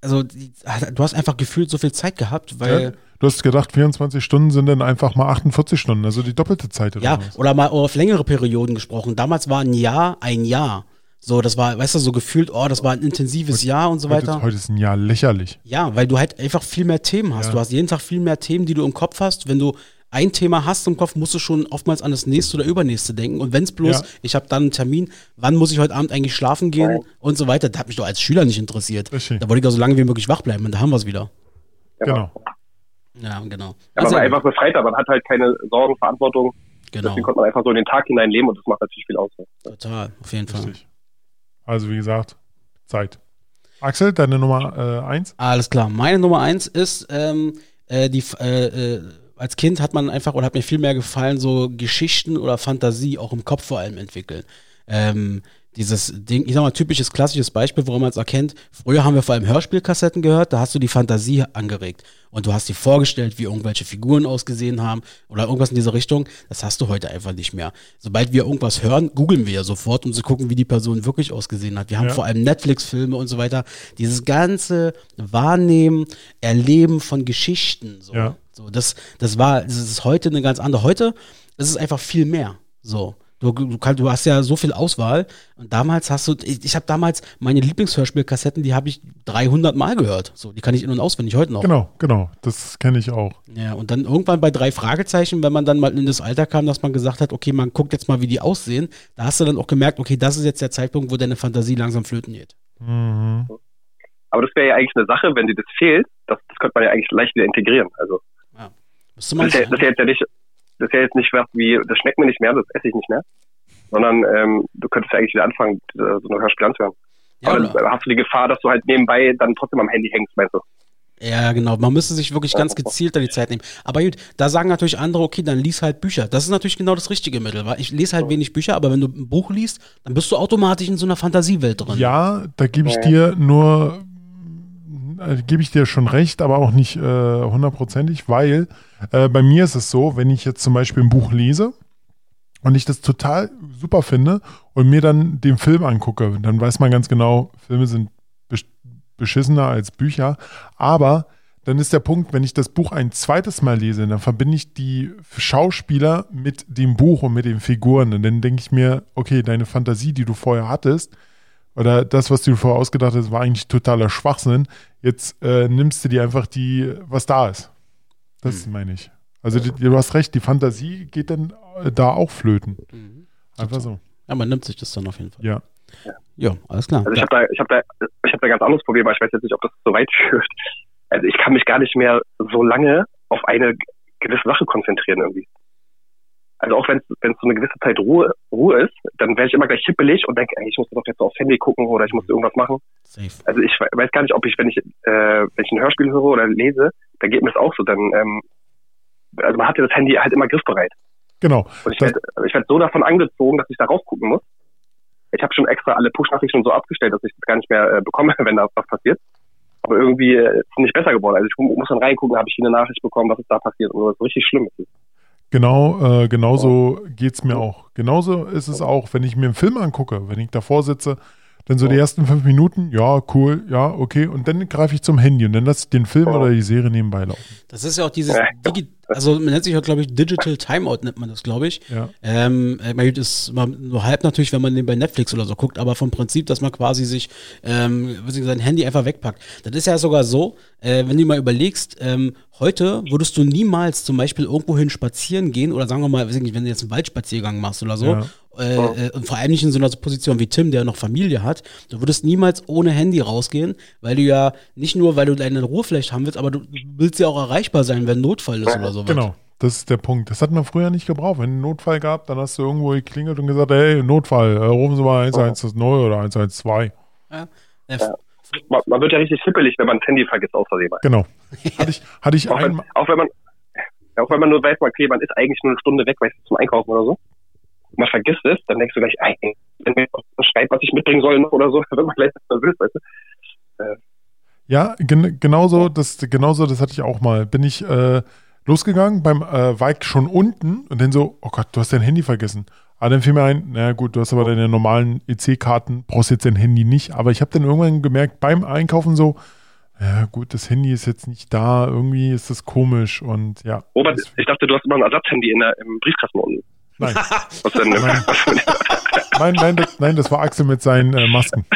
A: also die, du hast einfach gefühlt so viel Zeit gehabt, weil
B: Ja? Du hast gedacht, 24 Stunden sind dann einfach mal 48 Stunden, also die doppelte Zeit oder
A: Ja,
B: was.
A: oder mal auf längere Perioden gesprochen. Damals war ein Jahr ein Jahr. So, das war, weißt du, so gefühlt, oh, das war ein intensives Jahr und so
B: Heute,
A: weiter.
B: heute ist ein Jahr lächerlich.
A: Ja, weil du halt einfach viel mehr Themen hast.
B: Ja.
A: Du hast jeden Tag viel mehr Themen, die du im Kopf hast. Wenn du ein Thema hast im Kopf, musst du schon oftmals an das nächste oder übernächste denken. Und wenn es bloß,
B: Ja.
A: ich habe dann einen Termin, wann muss ich heute Abend eigentlich schlafen gehen
C: Ja.
A: und so weiter. Das hat mich doch als Schüler nicht interessiert.
B: Richtig.
A: Da wollte ich doch so lange wie möglich wach bleiben und da haben wir es wieder.
B: Genau.
A: Ja, genau.
C: Ja,
A: Also,
C: man war einfach befreiter, man hat halt keine Sorgen, Verantwortung.
A: genau.
C: Deswegen konnte man einfach so in den Tag hinein leben und das macht natürlich viel aus.
A: Total, auf jeden Fall.
B: Richtig. Also wie gesagt, Zeit. Axel, deine Nummer äh, eins?
A: Alles klar. Meine Nummer eins ist, ähm, äh, die, äh, äh, als Kind hat man einfach oder hat mir viel mehr gefallen, so Geschichten oder Fantasie auch im Kopf vor allem entwickeln. Ähm, dieses Ding, ich sag mal, typisches klassisches Beispiel, woran man es erkennt. Früher haben wir vor allem Hörspielkassetten gehört, da hast du die Fantasie angeregt und du hast dir vorgestellt, wie irgendwelche Figuren ausgesehen haben oder irgendwas in dieser Richtung. Das hast du heute einfach nicht mehr. Sobald wir irgendwas hören, googeln wir ja sofort, um zu gucken, wie die Person wirklich ausgesehen hat. Wir haben
B: Ja.
A: vor allem Netflix-Filme und so weiter. Dieses ganze Wahrnehmen, Erleben von Geschichten. So,
B: Ja.
A: so das, das war, das ist heute eine ganz andere. Heute ist es einfach viel mehr. So. Du, du, kann, du hast ja so viel Auswahl. Und damals hast du, ich, ich habe damals meine Lieblingshörspielkassetten, die habe ich 300 Mal gehört. So, die kann ich in- und auswendig heute noch.
B: Genau, genau. Das kenne ich auch.
A: Ja, und dann irgendwann bei drei Fragezeichen, wenn man dann mal in das Alter kam, dass man gesagt hat, okay, man guckt jetzt mal, wie die aussehen, da hast du dann auch gemerkt, okay, das ist jetzt der Zeitpunkt, wo deine Fantasie langsam flöten geht.
B: Mhm.
C: Aber das wäre ja eigentlich eine Sache, wenn dir das fehlt, das, das könnte man ja eigentlich leicht wieder integrieren. Also
A: Müsste man
C: das ist, ja, das ist ja jetzt ja nicht, das ist ja jetzt nicht was wie, das schmeckt mir nicht mehr, das esse ich nicht mehr. Sondern ähm, du könntest ja eigentlich wieder anfangen, äh, so ein Hörspiel anzuhören.
A: ja,
C: Aber dann hast du die Gefahr, dass du halt nebenbei dann trotzdem am Handy hängst, meinst du?
A: ja, genau. Man müsste sich wirklich ganz gezielt da die Zeit nehmen. Aber gut, da sagen natürlich andere, okay, dann lies halt Bücher. Das ist natürlich genau das richtige Mittel, weil ich lese halt wenig Bücher, aber wenn du ein Buch liest, dann bist du automatisch in so einer Fantasiewelt drin.
B: Ja, da gebe ich dir nur, äh, gebe ich dir schon recht, aber auch nicht äh, hundertprozentig, weil äh, bei mir ist es so, wenn ich jetzt zum Beispiel ein Buch lese und ich das total super finde und mir dann den Film angucke, dann weiß man ganz genau, Filme sind besch- beschissener als Bücher, aber dann ist der Punkt, wenn ich das Buch ein zweites Mal lese, dann verbinde ich die Schauspieler mit dem Buch und mit den Figuren. Und dann denke ich mir, okay, deine Fantasie, die du vorher hattest, oder das, was du dir vorher ausgedacht hast, war eigentlich totaler Schwachsinn. Jetzt äh, nimmst du dir einfach die, was da ist. Das meine ich. Also die, du hast recht, die Fantasie geht dann äh, da auch flöten.
A: Mhm.
B: Einfach so.
A: Ja, man nimmt sich das dann auf jeden Fall.
B: Ja.
A: Ja, alles klar.
C: Also ich habe da, ich habe da, ich habe da ein ganz anderes Problem, aber ich weiß jetzt nicht, ob das so weit führt. Also ich kann mich gar nicht mehr so lange auf eine gewisse Sache konzentrieren irgendwie. Also auch wenn es so eine gewisse Zeit Ruhe, Ruhe ist, dann werde ich immer gleich hippelig und denke, ey, ich muss doch jetzt aufs Handy gucken oder ich muss irgendwas machen.
A: Safe.
C: Also ich we- weiß gar nicht, ob ich, wenn ich, äh, wenn ich ein Hörspiel höre oder lese, dann geht mir das auch so. Dann, ähm, also man hat ja das Handy halt immer griffbereit.
B: Genau.
C: Und ich werde ich werd so davon angezogen, dass ich da rausgucken muss. Ich habe schon extra alle Push-Nachrichten so abgestellt, dass ich das gar nicht mehr äh, bekomme, wenn da was passiert. Aber irgendwie äh, ist es nicht besser geworden. Also ich mu- muss dann reingucken, habe ich hier eine Nachricht bekommen, was ist da passiert und so. Ist richtig schlimm.
B: Genau, äh, genauso geht's mir auch. Genauso ist es auch, wenn ich mir einen Film angucke, wenn ich davor sitze, dann so die ersten fünf Minuten, ja, cool, ja, okay, und dann greife ich zum Handy und dann lasse ich den Film oder die Serie nebenbei laufen.
A: Das ist ja auch dieses,
C: Ja.
A: Digi also man nennt sich ja, glaube ich, Digital Timeout nennt man das, glaube ich.
B: Ja.
A: Ähm, äh, man ist immer nur halb natürlich, wenn man den bei Netflix oder so guckt, aber vom Prinzip, dass man quasi sich ähm, sein Handy einfach wegpackt. Das ist ja sogar so, äh, wenn du mal überlegst, ähm, heute würdest du niemals zum Beispiel irgendwohin spazieren gehen oder sagen wir mal, weiß ich nicht, wenn du jetzt einen Waldspaziergang machst oder so,
B: Ja.
A: Äh, äh, und vor allem nicht in so einer Position wie Tim, der noch Familie hat, du würdest niemals ohne Handy rausgehen, weil du ja nicht nur, weil du deine Ruhe vielleicht haben willst, aber du willst ja auch erreichbar sein, wenn Notfall ist oder sowas.
B: Genau, das ist der Punkt. Das hat man früher nicht gebraucht. Wenn ein Notfall gab, dann hast du irgendwo geklingelt und gesagt, hey, Notfall, äh, rufen Sie mal 110 oder 112.
A: Ja.
C: Man, man wird ja richtig hippelig, wenn man das Handy vergisst aus Versehen.
B: Genau. Hatte ich, hatte ich
C: Auch wenn, auch wenn man ja, auch wenn man nur weiß, okay, man ist eigentlich nur eine Stunde weg, weißt du, zum Einkaufen oder so. Man vergisst es, dann denkst du gleich, ey, wenn mir schreibt, was ich mitbringen soll noch oder so, dann wird man gleich nervös, weißt du.
B: Ja, gen genauso, das, genauso, das hatte ich auch mal. Bin ich äh, losgegangen, beim äh, ich schon unten und dann so, oh Gott, du hast dein Handy vergessen. Aber dann fiel mir ein, naja gut, du hast aber deine normalen EC-Karten, brauchst jetzt dein Handy nicht. Aber ich habe dann irgendwann gemerkt, beim Einkaufen so, ja gut, das Handy ist jetzt nicht da, irgendwie ist das komisch und ja.
C: Robert, ich dachte, du hast immer ein Ersatzhandy in der, im Briefkasten unten.
B: Nein,
C: Was denn?
B: nein, nein, das, nein, das war Axel mit seinen äh, Masken.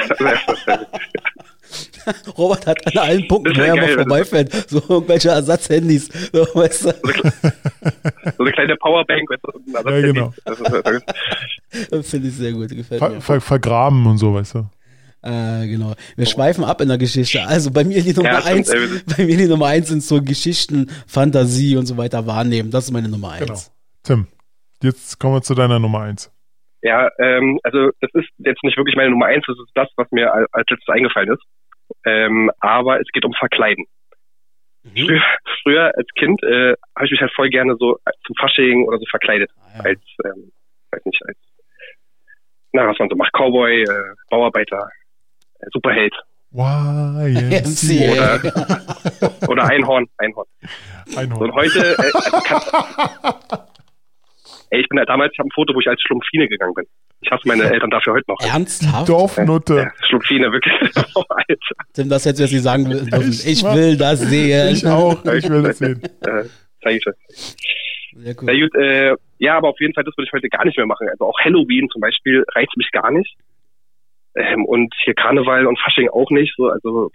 A: Robert hat an allen Punkten, wo er mal vorbeifährt, so irgendwelche Ersatzhandys. So, weißt du,
C: so eine kleine Powerbank, weißt du, Ersatzhandy.
B: genau.
C: Das
A: finde ich sehr gut, gefällt
B: Ver,
A: mir.
B: ver, vergraben und so, weißt du.
A: Äh, genau. Wir schweifen ab in der Geschichte. Also bei mir die Nummer
C: Ja,
A: eins, bei mir die Nummer eins sind so Geschichten, Fantasie und so weiter wahrnehmen. Das ist meine Nummer eins.
B: Genau. Tim, jetzt kommen wir zu deiner Nummer eins.
C: Ja, ähm, also das ist jetzt nicht wirklich meine Nummer eins, das ist das, was mir al- als letztes eingefallen ist. Ähm, aber es geht um Verkleiden.
A: Mhm.
C: Früher, früher als Kind äh, habe ich mich halt voll gerne so zum Fasching oder so verkleidet.
A: Ah, ja.
C: Als, ähm, weiß nicht, als, na, was man so macht, Cowboy, äh, Bauarbeiter, äh, Superheld
B: YMCA.
A: MC.
C: oder Einhorn, Einhorn. So,
B: Einhorn.
C: und heute, äh, also kann, ey, ich bin ja damals, ich habe ein Foto, wo ich als Schlumpfine gegangen bin. Ich hasse meine Eltern dafür heute noch.
A: Ernsthaft?
B: Dorfnutte.
C: Ja, Schlumpfine, wirklich. Oh, Alter.
A: Tim, das jetzt nicht sagen dürfen.
B: Echt,
A: Ich will das sehen.
B: Ich auch, ich will das sehen.
C: Äh, zeig ich euch.
A: Sehr
C: Na
A: cool.
C: gut, äh, Ja, aber auf jeden Fall, das würde ich heute gar nicht mehr machen. Also auch Halloween zum Beispiel reizt mich gar nicht. Ähm, und hier Karneval und Fasching auch nicht. So, also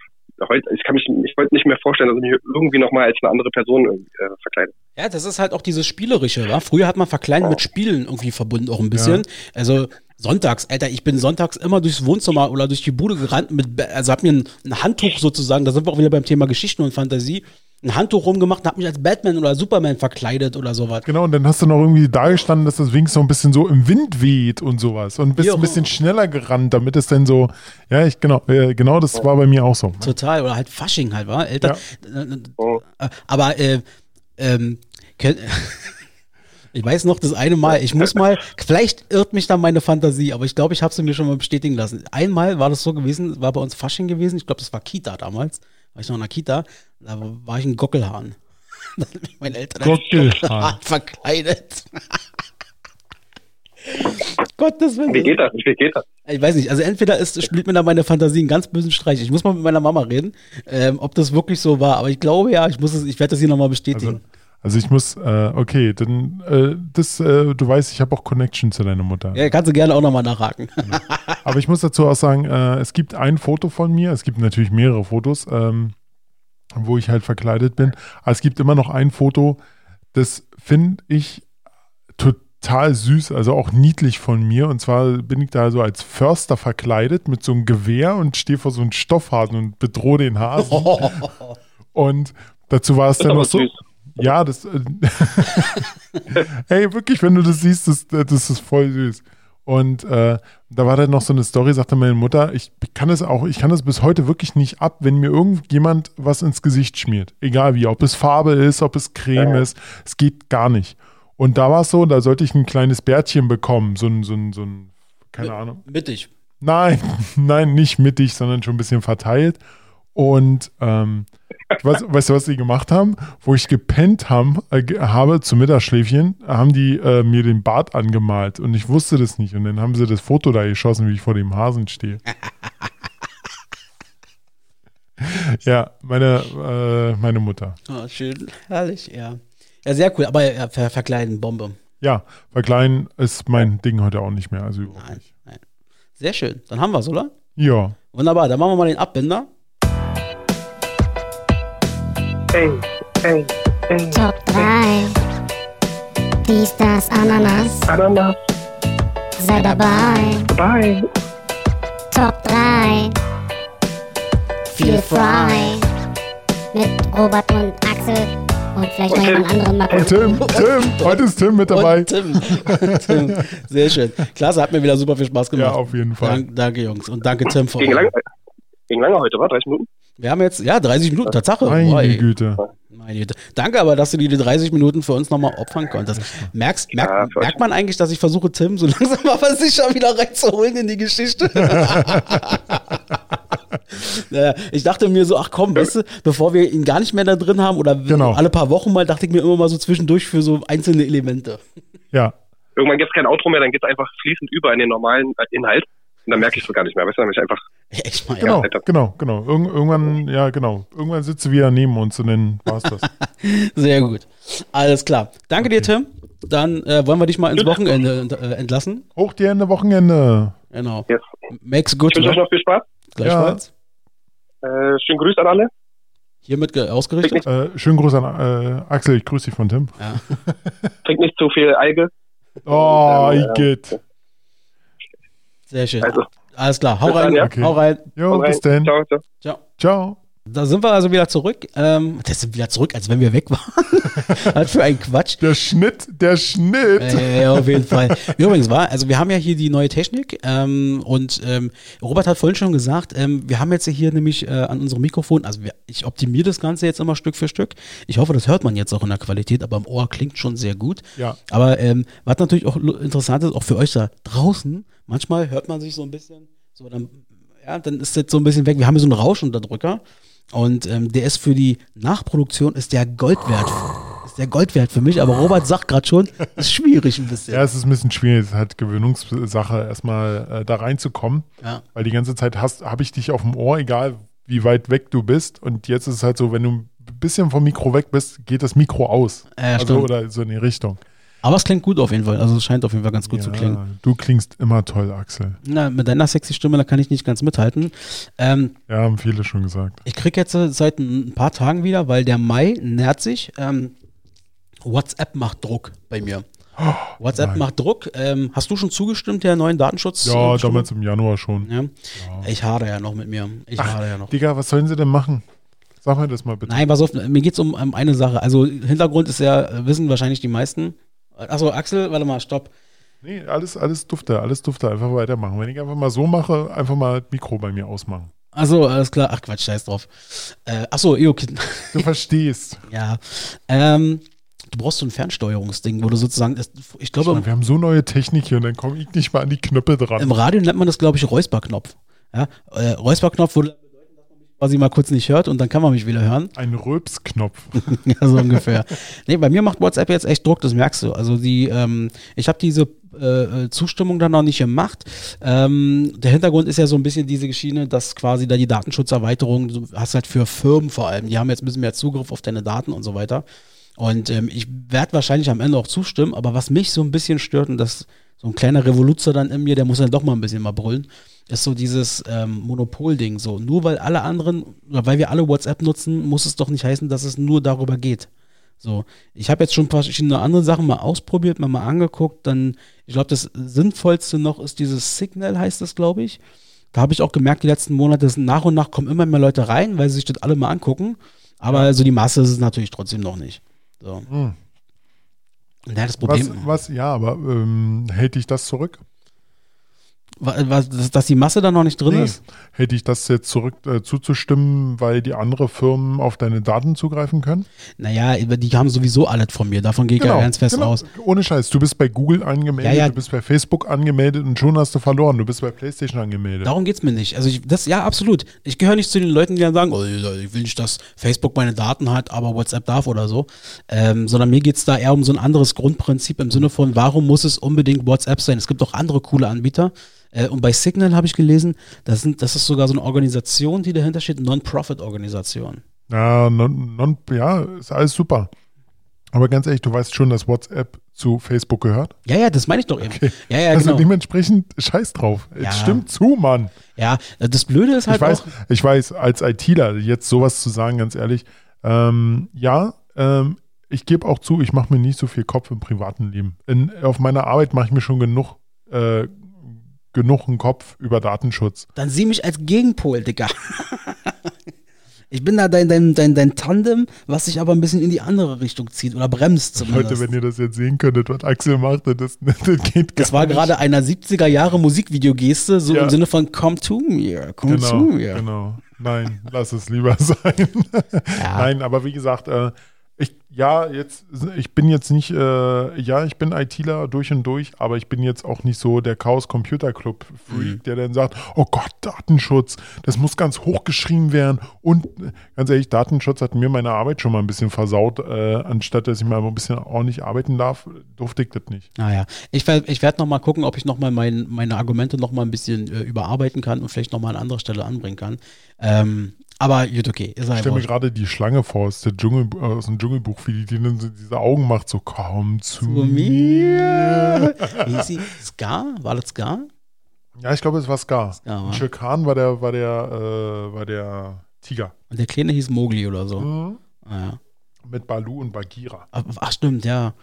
C: heute, ich kann mich, ich wollte nicht mehr vorstellen, dass ich mich irgendwie nochmal als eine andere Person äh, verkleide.
A: Ja, das ist halt auch dieses Spielerische, wa? Früher hat man Verkleiden mit Spielen irgendwie verbunden, auch ein bisschen. Also sonntags, Alter, ich bin sonntags immer durchs Wohnzimmer oder durch die Bude gerannt mit, also hab mir ein, ein Handtuch sozusagen, da sind wir auch wieder beim Thema Geschichten und Fantasie, ein Handtuch rumgemacht und hab mich als Batman oder Superman verkleidet oder sowas.
B: Genau, und dann hast du noch irgendwie da gestanden, dass das Wing so ein bisschen so im Wind weht und sowas. Und bist
A: Ja.
B: ein bisschen schneller gerannt, damit es dann so, ja, ich genau, äh, genau das war bei mir auch so.
A: Total, oder halt Fasching halt, war Älter.
C: Oh.
A: Äh, Aber äh, ähm, ich weiß noch das eine Mal, ich muss mal, vielleicht irrt mich da meine Fantasie, aber ich glaube, ich habe sie mir schon mal bestätigen lassen. Einmal war das so gewesen, war bei uns Fasching gewesen, ich glaube, das war Kita damals, war ich noch in der Kita, da war ich ein Gockelhahn. Da hat mich meine Eltern
B: Gockelhahn.
A: verkleidet. Gottes Willen.
C: Wie geht das? Wie geht das?
A: Ich weiß nicht, also entweder ist, spielt mir da meine Fantasie einen ganz bösen Streich. Ich muss mal mit meiner Mama reden, ähm, ob das wirklich so war. Aber ich glaube ja, ich muss es, ich werde das hier nochmal bestätigen.
B: Also ich muss, äh, okay, dann, äh, das, äh, du weißt, ich habe auch Connection zu deiner Mutter.
A: ja, kannst du gerne auch nochmal nachhaken.
B: Aber ich muss dazu auch sagen, äh, es gibt ein Foto von mir, es gibt natürlich mehrere Fotos, ähm, wo ich halt verkleidet bin. Aber es gibt immer noch ein Foto, das finde ich total süß, also auch niedlich von mir. Und zwar bin ich da so als Förster verkleidet mit so einem Gewehr und stehe vor so einem Stoffhasen und bedrohe den Hasen. Und dazu war es dann noch so.
C: süß.
B: Ja, das. Äh, Ey, wirklich, wenn du das siehst, das, das ist voll süß. Und äh, da war dann noch so eine Story, sagte meine Mutter, ich kann es auch, ich kann es bis heute wirklich nicht ab, wenn mir irgendjemand was ins Gesicht schmiert. Egal wie, ob es Farbe ist, ob es Creme
C: Ja.
B: ist, es geht gar nicht. Und da war es so, da sollte ich ein kleines Bärtchen bekommen, so ein, so ein, so ein, keine Ahnung.
A: Mittig.
B: Nein, nein, nicht mittig, sondern schon ein bisschen verteilt. Und ähm, weißt, weißt du, was die gemacht haben? Wo ich gepennt haben, äh, habe zum Mittagsschläfchen, haben die äh, mir den Bart angemalt und ich wusste das nicht. Und dann haben sie das Foto da geschossen, wie ich vor dem Hasen stehe. ja, meine, äh, meine Mutter.
A: Oh, schön, herrlich, ja. Ja, sehr cool, aber ja, ver verkleiden, Bombe.
B: Ja, bei Klein ist mein Ding heute auch nicht mehr. Also überhaupt
A: Nein,
B: nicht.
A: nein. Sehr schön, dann haben wir es, oder?
B: Ja.
A: Wunderbar, dann machen wir mal den Abbinder.
C: Ey, ey, ey.
E: Top 3. Dies, das, Ananas.
C: Ananas,
E: Sei dabei.
C: bye.
E: Top 3. Feel Fry. Mit Robert und Axel. Und vielleicht noch jemand anderen mal
B: Und. Tim, Tim, heute ist Tim mit dabei.
A: Und Tim. Tim. Sehr schön. Klasse, hat mir wieder super viel Spaß gemacht.
B: Ja, auf jeden Fall.
A: Dank, danke, Jungs. Und danke, Tim. Für
C: Ging
A: eure-
C: lang, ging lange heute, war 30 Minuten?
A: Wir haben jetzt, ja, 30 Minuten, Tatsache.
B: Meine
A: Boy.
B: Güte.
A: Meine Güte. Danke aber, dass du die 30 Minuten für uns nochmal opfern konntest. Merkst, merkt,
C: Ja,
A: merkt man eigentlich, dass ich versuche, Tim so langsam aber sicher wieder reinzuholen in die Geschichte? Naja, ich dachte mir so, ach komm, weißt du, bevor wir ihn gar nicht mehr da drin haben oder
B: Genau.
A: alle paar Wochen mal, dachte ich mir immer mal so zwischendurch für so einzelne Elemente.
B: Ja,
C: Irgendwann gibt es kein Outro mehr, dann geht es einfach fließend über in den normalen äh, Inhalt. Und dann merke ich es gar nicht mehr. Weißt du, dann bin ich einfach,
A: Echt mal,
B: genau,
C: Alter.
B: genau, genau. Irgend, irgendwann, ja, genau. Irgendwann sitzt du wieder neben uns und dann war's das.
A: ja. Sehr gut. Alles klar. Danke dir, Tim. Dann äh, wollen wir dich mal ins Wochenende äh, entlassen.
B: Hoch die Hände, Wochenende.
A: Genau.
C: yes.
A: Makes good.
C: Ich wünsche euch
A: Ne?
C: noch viel Spaß.
A: Gleichfalls.
C: Äh, schönen Grüß an alle.
A: Hiermit ge- ausgerichtet.
B: Äh, schönen Gruß an äh, Axel, ich grüße dich von Tim.
A: Ja.
C: Trinkt nicht zu viel Alge.
B: Oh,
C: Ähm,
B: Igitt.
A: Sehr schön.
C: Also,
A: Alles klar. Hau
C: Bis
A: rein.
C: dann, ja.
B: Okay.
A: Hau rein.
B: Jo,
C: haut rein.
B: bis dann.
C: Ciao, ciao.
A: Ciao.
B: Ciao.
A: Da sind wir also wieder zurück. Ähm, das sind wieder zurück, als wenn wir weg waren. Was für ein Quatsch.
B: Der Schnitt, der Schnitt.
A: Äh, auf jeden Fall. Übrigens war, also wir haben ja hier die neue Technik ähm, und ähm, Robert hat vorhin schon gesagt, ähm, wir haben jetzt hier nämlich äh, an unserem Mikrofon, also wir, ich optimiere das Ganze jetzt immer Stück für Stück. Ich hoffe, das hört man jetzt auch in der Qualität, aber im Ohr klingt schon sehr gut.
B: Ja.
A: Aber ähm, was natürlich auch interessant ist, auch für euch da draußen, manchmal hört man sich so ein bisschen, so dann, ja, dann ist das so ein bisschen weg. Wir haben hier so einen Rauschunterdrücker und ähm, der ist für die Nachproduktion ist der Gold wert. Ist der Gold wert für mich, aber Robert sagt gerade schon, ist schwierig ein bisschen.
B: Ja, es ist ein bisschen schwierig. Es ist halt Gewöhnungssache, erstmal äh, da reinzukommen.
A: Ja.
B: Weil die ganze Zeit habe ich dich auf dem Ohr, egal wie weit weg du bist. Und jetzt ist es halt so, wenn du ein bisschen vom Mikro weg bist, geht das Mikro aus.
A: Ja,
B: also oder so in die Richtung.
A: Aber es klingt gut auf jeden Fall. Also es scheint auf jeden Fall ganz gut zu klingen.
B: Ja, du klingst immer toll, Axel.
A: Na, mit deiner sexy Stimme, da kann ich nicht ganz mithalten. Ähm,
B: Ja, haben viele schon gesagt.
A: ich krieg jetzt äh, seit ein paar Tagen wieder, weil der Mai nähert sich. Ähm, WhatsApp macht Druck bei mir. WhatsApp
B: nein.
A: macht Druck. Ähm, hast du schon zugestimmt der neuen Datenschutz?
B: Ja,
A: Stimme?
B: damals im Januar schon.
A: Ja. Ich hadere ja noch mit mir. Ich hadere ja noch.
B: Digga, was sollen sie denn machen? Sag mir das mal bitte.
A: Nein, pass auf, mir geht's um, um eine Sache. Also Hintergrund ist ja, äh, wissen wahrscheinlich die meisten. Achso, Axel, warte mal, stopp.
B: Nee, alles, alles dufte, alles dufte. Einfach weitermachen. Wenn ich einfach mal so mache, einfach mal das Mikro bei mir ausmachen.
A: Achso, alles klar. Ach Quatsch, scheiß drauf. Äh, achso, okay.
B: Du verstehst.
A: ja. Ähm, du brauchst so ein Fernsteuerungsding, wo du sozusagen, ich glaube,
B: Schau mal, wir haben so neue Technik hier und dann komme ich nicht mal an die Knöpfe dran.
A: Im Radio nennt man das, glaube ich, Räusperknopf. Ja? Äh, Räusperknopf würde bedeuten, dass man mich quasi mal kurz nicht hört und dann kann man mich wieder hören.
B: Ein Röpsknopf.
A: ja, so ungefähr. Nee, bei mir macht WhatsApp jetzt echt Druck, das merkst du. Also die, ähm, ich habe diese äh, Zustimmung dann noch nicht gemacht. Ähm, der Hintergrund ist ja so ein bisschen diese Geschichte, dass quasi da die Datenschutzerweiterung, du hast halt für Firmen vor allem, die haben jetzt ein bisschen mehr Zugriff auf deine Daten und so weiter. Und ähm, ich werde wahrscheinlich am Ende auch zustimmen, aber was mich so ein bisschen stört und das so ein kleiner Revoluzer dann in mir, der muss dann doch mal ein bisschen mal brüllen, ist so dieses ähm, Monopol-Ding. So, nur weil alle anderen, oder weil wir alle WhatsApp nutzen, muss es doch nicht heißen, dass es nur darüber geht. So, ich habe jetzt schon verschiedene andere Sachen mal ausprobiert, mal, mal angeguckt. Dann, ich glaube, das Sinnvollste noch ist dieses Signal, heißt das, glaube ich. Da habe ich auch gemerkt, die letzten Monate, dass nach und nach kommen immer mehr Leute rein, weil sie sich das alle mal angucken. Aber so die Masse ist es natürlich trotzdem noch nicht. So.
B: Hm.
A: Ja, das
B: Was,
A: Problem,
B: was, ja, aber ähm, hält dich das zurück?
A: Wa- was, dass, dass die Masse da noch nicht drin
B: Nee.
A: ist.
B: Hält dich das jetzt zurück äh, zuzustimmen, weil die andere Firmen auf deine Daten zugreifen können?
A: Naja, die haben sowieso alles von mir. Davon gehe ich ja ganz fest aus.
B: Ohne Scheiß. Du bist bei Google angemeldet,
A: Ja, ja.
B: du bist bei Facebook angemeldet und schon hast du verloren. Du bist bei PlayStation angemeldet.
A: Darum geht's mir nicht. Also ich, das ja absolut. Ich gehöre nicht zu den Leuten, die dann sagen, oh, ich will nicht, dass Facebook meine Daten hat, aber WhatsApp darf oder so. Ähm, sondern mir geht's da eher um so ein anderes Grundprinzip im Sinne von, warum muss es unbedingt WhatsApp sein? Es gibt auch andere coole Anbieter. Äh, und bei Signal habe ich gelesen, das, sind, das ist sogar so eine Organisation, die dahinter steht, Non-Profit-Organisation.
B: Ja, non, non, ja, ist alles super. Aber ganz ehrlich, du weißt schon, dass WhatsApp zu Facebook gehört.
A: Ja, ja, das meine ich doch eben. Ja, ja,
B: also
A: genau.
B: dementsprechend scheiß drauf.
A: Ja.
B: Es stimmt zu, Mann.
A: Ja, das Blöde ist halt
B: ich weiß,
A: auch.
B: ich weiß, als ITler jetzt sowas zu sagen, ganz ehrlich, ähm, ja, ähm, ich gebe auch zu, ich mache mir nicht so viel Kopf im privaten Leben. In, auf meiner Arbeit mache ich mir schon genug, äh, genug einen Kopf über Datenschutz.
A: Dann sieh mich als Gegenpol, Digga. Ich bin da dein, dein, dein, dein Tandem, was sich aber ein bisschen in die andere Richtung zieht oder bremst zumindest.
B: Leute, wenn ihr das jetzt sehen könntet, was Axel macht, das, das geht gar
A: das war
B: nicht.
A: gerade einer 70er Jahre Musikvideogeste, so
B: Ja.
A: im Sinne von Come to me, come to
B: Genau,
A: me.
B: genau. Nein, lass es lieber sein.
A: Ja.
B: Nein, aber wie gesagt, äh, ich, ja, jetzt, ich bin jetzt nicht, äh, ja, ich bin ITler durch und durch, aber ich bin jetzt auch nicht so der Chaos Computer Club Freak,
A: Mhm.
B: der dann sagt, oh Gott, Datenschutz, das muss ganz hoch geschrieben werden. Und ganz ehrlich, Datenschutz hat mir meine Arbeit schon mal ein bisschen versaut, äh, anstatt dass ich mal ein bisschen ordentlich arbeiten darf, durfte ich das nicht.
A: Naja, ich, werd- ich werde noch mal gucken, ob ich noch mal mein, meine Argumente noch mal ein bisschen äh, überarbeiten kann und vielleicht noch mal an anderer Stelle anbringen kann. Ähm, aber gut, okay.
B: Ich
A: halt
B: stelle mir gerade die Schlange vor aus, Dschungel, aus dem Dschungelbuch, wie die, die diese Augen macht, so komm zu,
A: Zu
B: mir.
A: mir. Wie hieß sie? Scar? War das Scar?
B: Ja, ich glaube, es war Scar.
A: Scar?
B: Shere Khan war der, war der, äh, war der Tiger.
A: Und der Kleine hieß Mowgli oder so.
B: Mhm.
A: Ah, ja.
B: Mit Balu und Bagheera.
A: Ach, ach, stimmt, ja.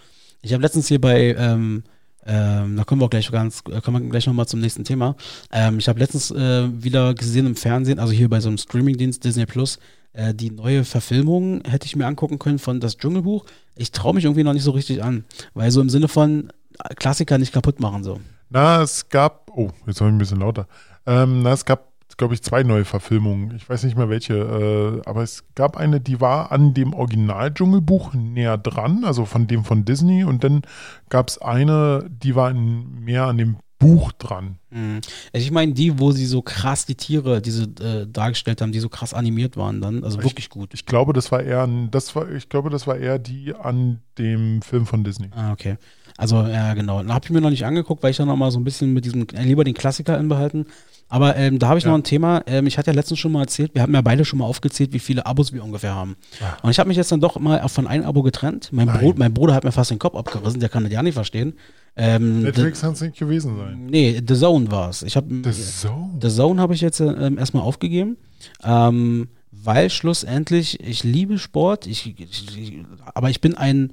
A: Ich habe letztens hier bei, ähm, ähm, da kommen wir auch gleich ganz, äh, kommen wir gleich nochmal zum nächsten Thema. Ähm, ich habe letztens äh, wieder gesehen im Fernsehen, also hier bei so einem Streamingdienst Disney Plus, äh, die neue Verfilmung hätte ich mir angucken können von Das Dschungelbuch. Ich traue mich irgendwie noch nicht so richtig an, weil so im Sinne von äh, Klassiker nicht kaputt machen so.
B: Na, es gab, oh, jetzt habe ich ein bisschen lauter. Ähm, na, es gab, glaube ich, zwei neue Verfilmungen. Ich weiß nicht mehr welche, äh, aber es gab eine, die war an dem Original-Dschungelbuch näher dran, also von dem von Disney. Und dann gab es eine, die war in, mehr an dem Buch dran.
A: Mhm. Ich meine die, wo sie so krass die Tiere, diese äh, dargestellt haben, die so krass animiert waren dann, also wirklich gut.
B: Ich glaube, das war eher, das war, ich glaube, das war eher die an dem Film von Disney.
A: Ah, okay. Also, ja, genau. Da habe ich mir noch nicht angeguckt, weil ich dann noch mal so ein bisschen mit diesem, äh, lieber den Klassiker inbehalten. Aber ähm, da habe ich
B: Ja.
A: noch ein Thema. Ähm, ich hatte ja letztens schon mal erzählt, wir haben ja beide schon mal aufgezählt, wie viele Abos wir ungefähr haben. Und ich habe mich jetzt dann doch mal von einem Abo getrennt. Mein. Bruder, mein Bruder hat mir fast den Kopf abgerissen, der kann das ja nicht verstehen. Ähm,
B: Netflix kann es nicht gewesen sein.
A: The, nee, The Zone war es.
B: Das so.
A: The Zone habe ich jetzt äh, ähm, erstmal aufgegeben, ähm, weil schlussendlich, ich liebe Sport, ich, ich, ich, aber ich bin ein,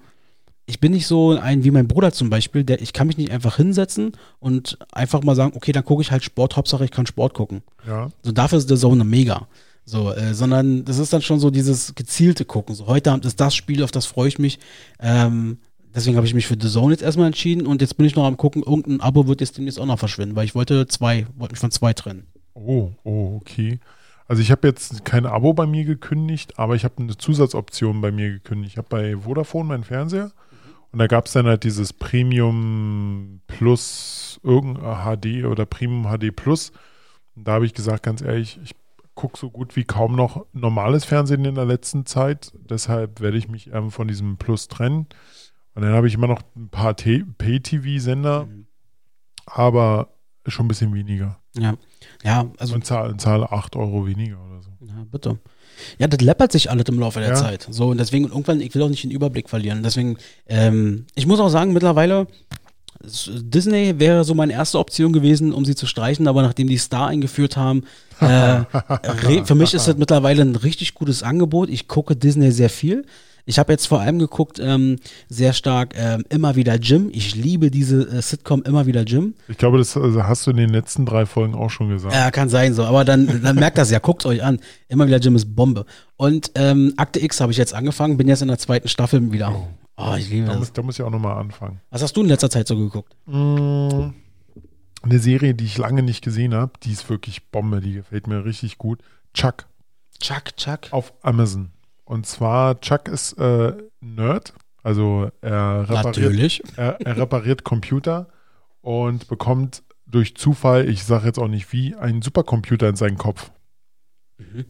A: ich bin nicht so ein wie mein Bruder zum Beispiel, der ich kann mich nicht einfach hinsetzen und einfach mal sagen, okay, dann gucke ich halt Sport, Hauptsache ich kann Sport gucken.
B: Ja.
A: So dafür ist The Zone mega. So, äh, sondern das ist dann schon so dieses gezielte Gucken. So, heute Abend ist das Spiel, auf das freue ich mich. Ähm, deswegen habe ich mich für The Zone jetzt erstmal entschieden und jetzt bin ich noch am gucken, irgendein Abo wird jetzt demnächst auch noch verschwinden, weil ich wollte zwei, wollte mich von zwei trennen.
B: Oh, oh, okay. Also ich habe jetzt kein Abo bei mir gekündigt, aber ich habe eine Zusatzoption bei mir gekündigt. Ich habe bei Vodafone meinen Fernseher und da gab es dann halt dieses Premium Plus irgendein HD oder Premium HD Plus. Und da habe ich gesagt, ganz ehrlich, ich gucke so gut wie kaum noch normales Fernsehen in der letzten Zeit. Deshalb werde ich mich ähm, von diesem Plus trennen. Und dann habe ich immer noch ein paar Pay-TV-Sender, aber schon ein bisschen weniger.
A: Ja, ja, also
B: Und zahle, zahle 8 Euro weniger oder so.
A: Ja, bitte. Ja, das läppert sich alles im Laufe der
B: Ja.
A: Zeit. So, und deswegen, und irgendwann, ich will auch nicht den Überblick verlieren. Deswegen, ähm, ich muss auch sagen, mittlerweile, Disney wäre so meine erste Option gewesen, um sie zu streichen, aber nachdem die Star eingeführt haben, äh, für mich ist das mittlerweile ein richtig gutes Angebot. Ich gucke Disney sehr viel. Ich habe jetzt vor allem geguckt, ähm, sehr stark ähm, immer wieder Jim. Ich liebe diese äh, Sitcom immer wieder Jim.
B: Ich glaube, das also hast du in den letzten drei Folgen auch schon gesagt.
A: Ja, kann sein so, aber dann, dann merkt das ja, guckt euch an. Immer wieder Jim ist Bombe. Und ähm, Akte X habe ich jetzt angefangen, bin jetzt in der zweiten Staffel wieder. Oh, ich liebe
B: da,
A: das.
B: muss, da muss ich auch nochmal anfangen.
A: Was hast du in letzter Zeit so geguckt?
B: Mm, Eine Serie, die ich lange nicht gesehen habe, die ist wirklich Bombe, die gefällt mir richtig gut. Chuck
A: Chuck, Chuck.
B: auf Amazon. Und zwar, Chuck ist äh, Nerd, also er repariert,
A: Natürlich.
B: er, er repariert Computer und bekommt durch Zufall, ich sage jetzt auch nicht wie, einen Supercomputer in seinen Kopf.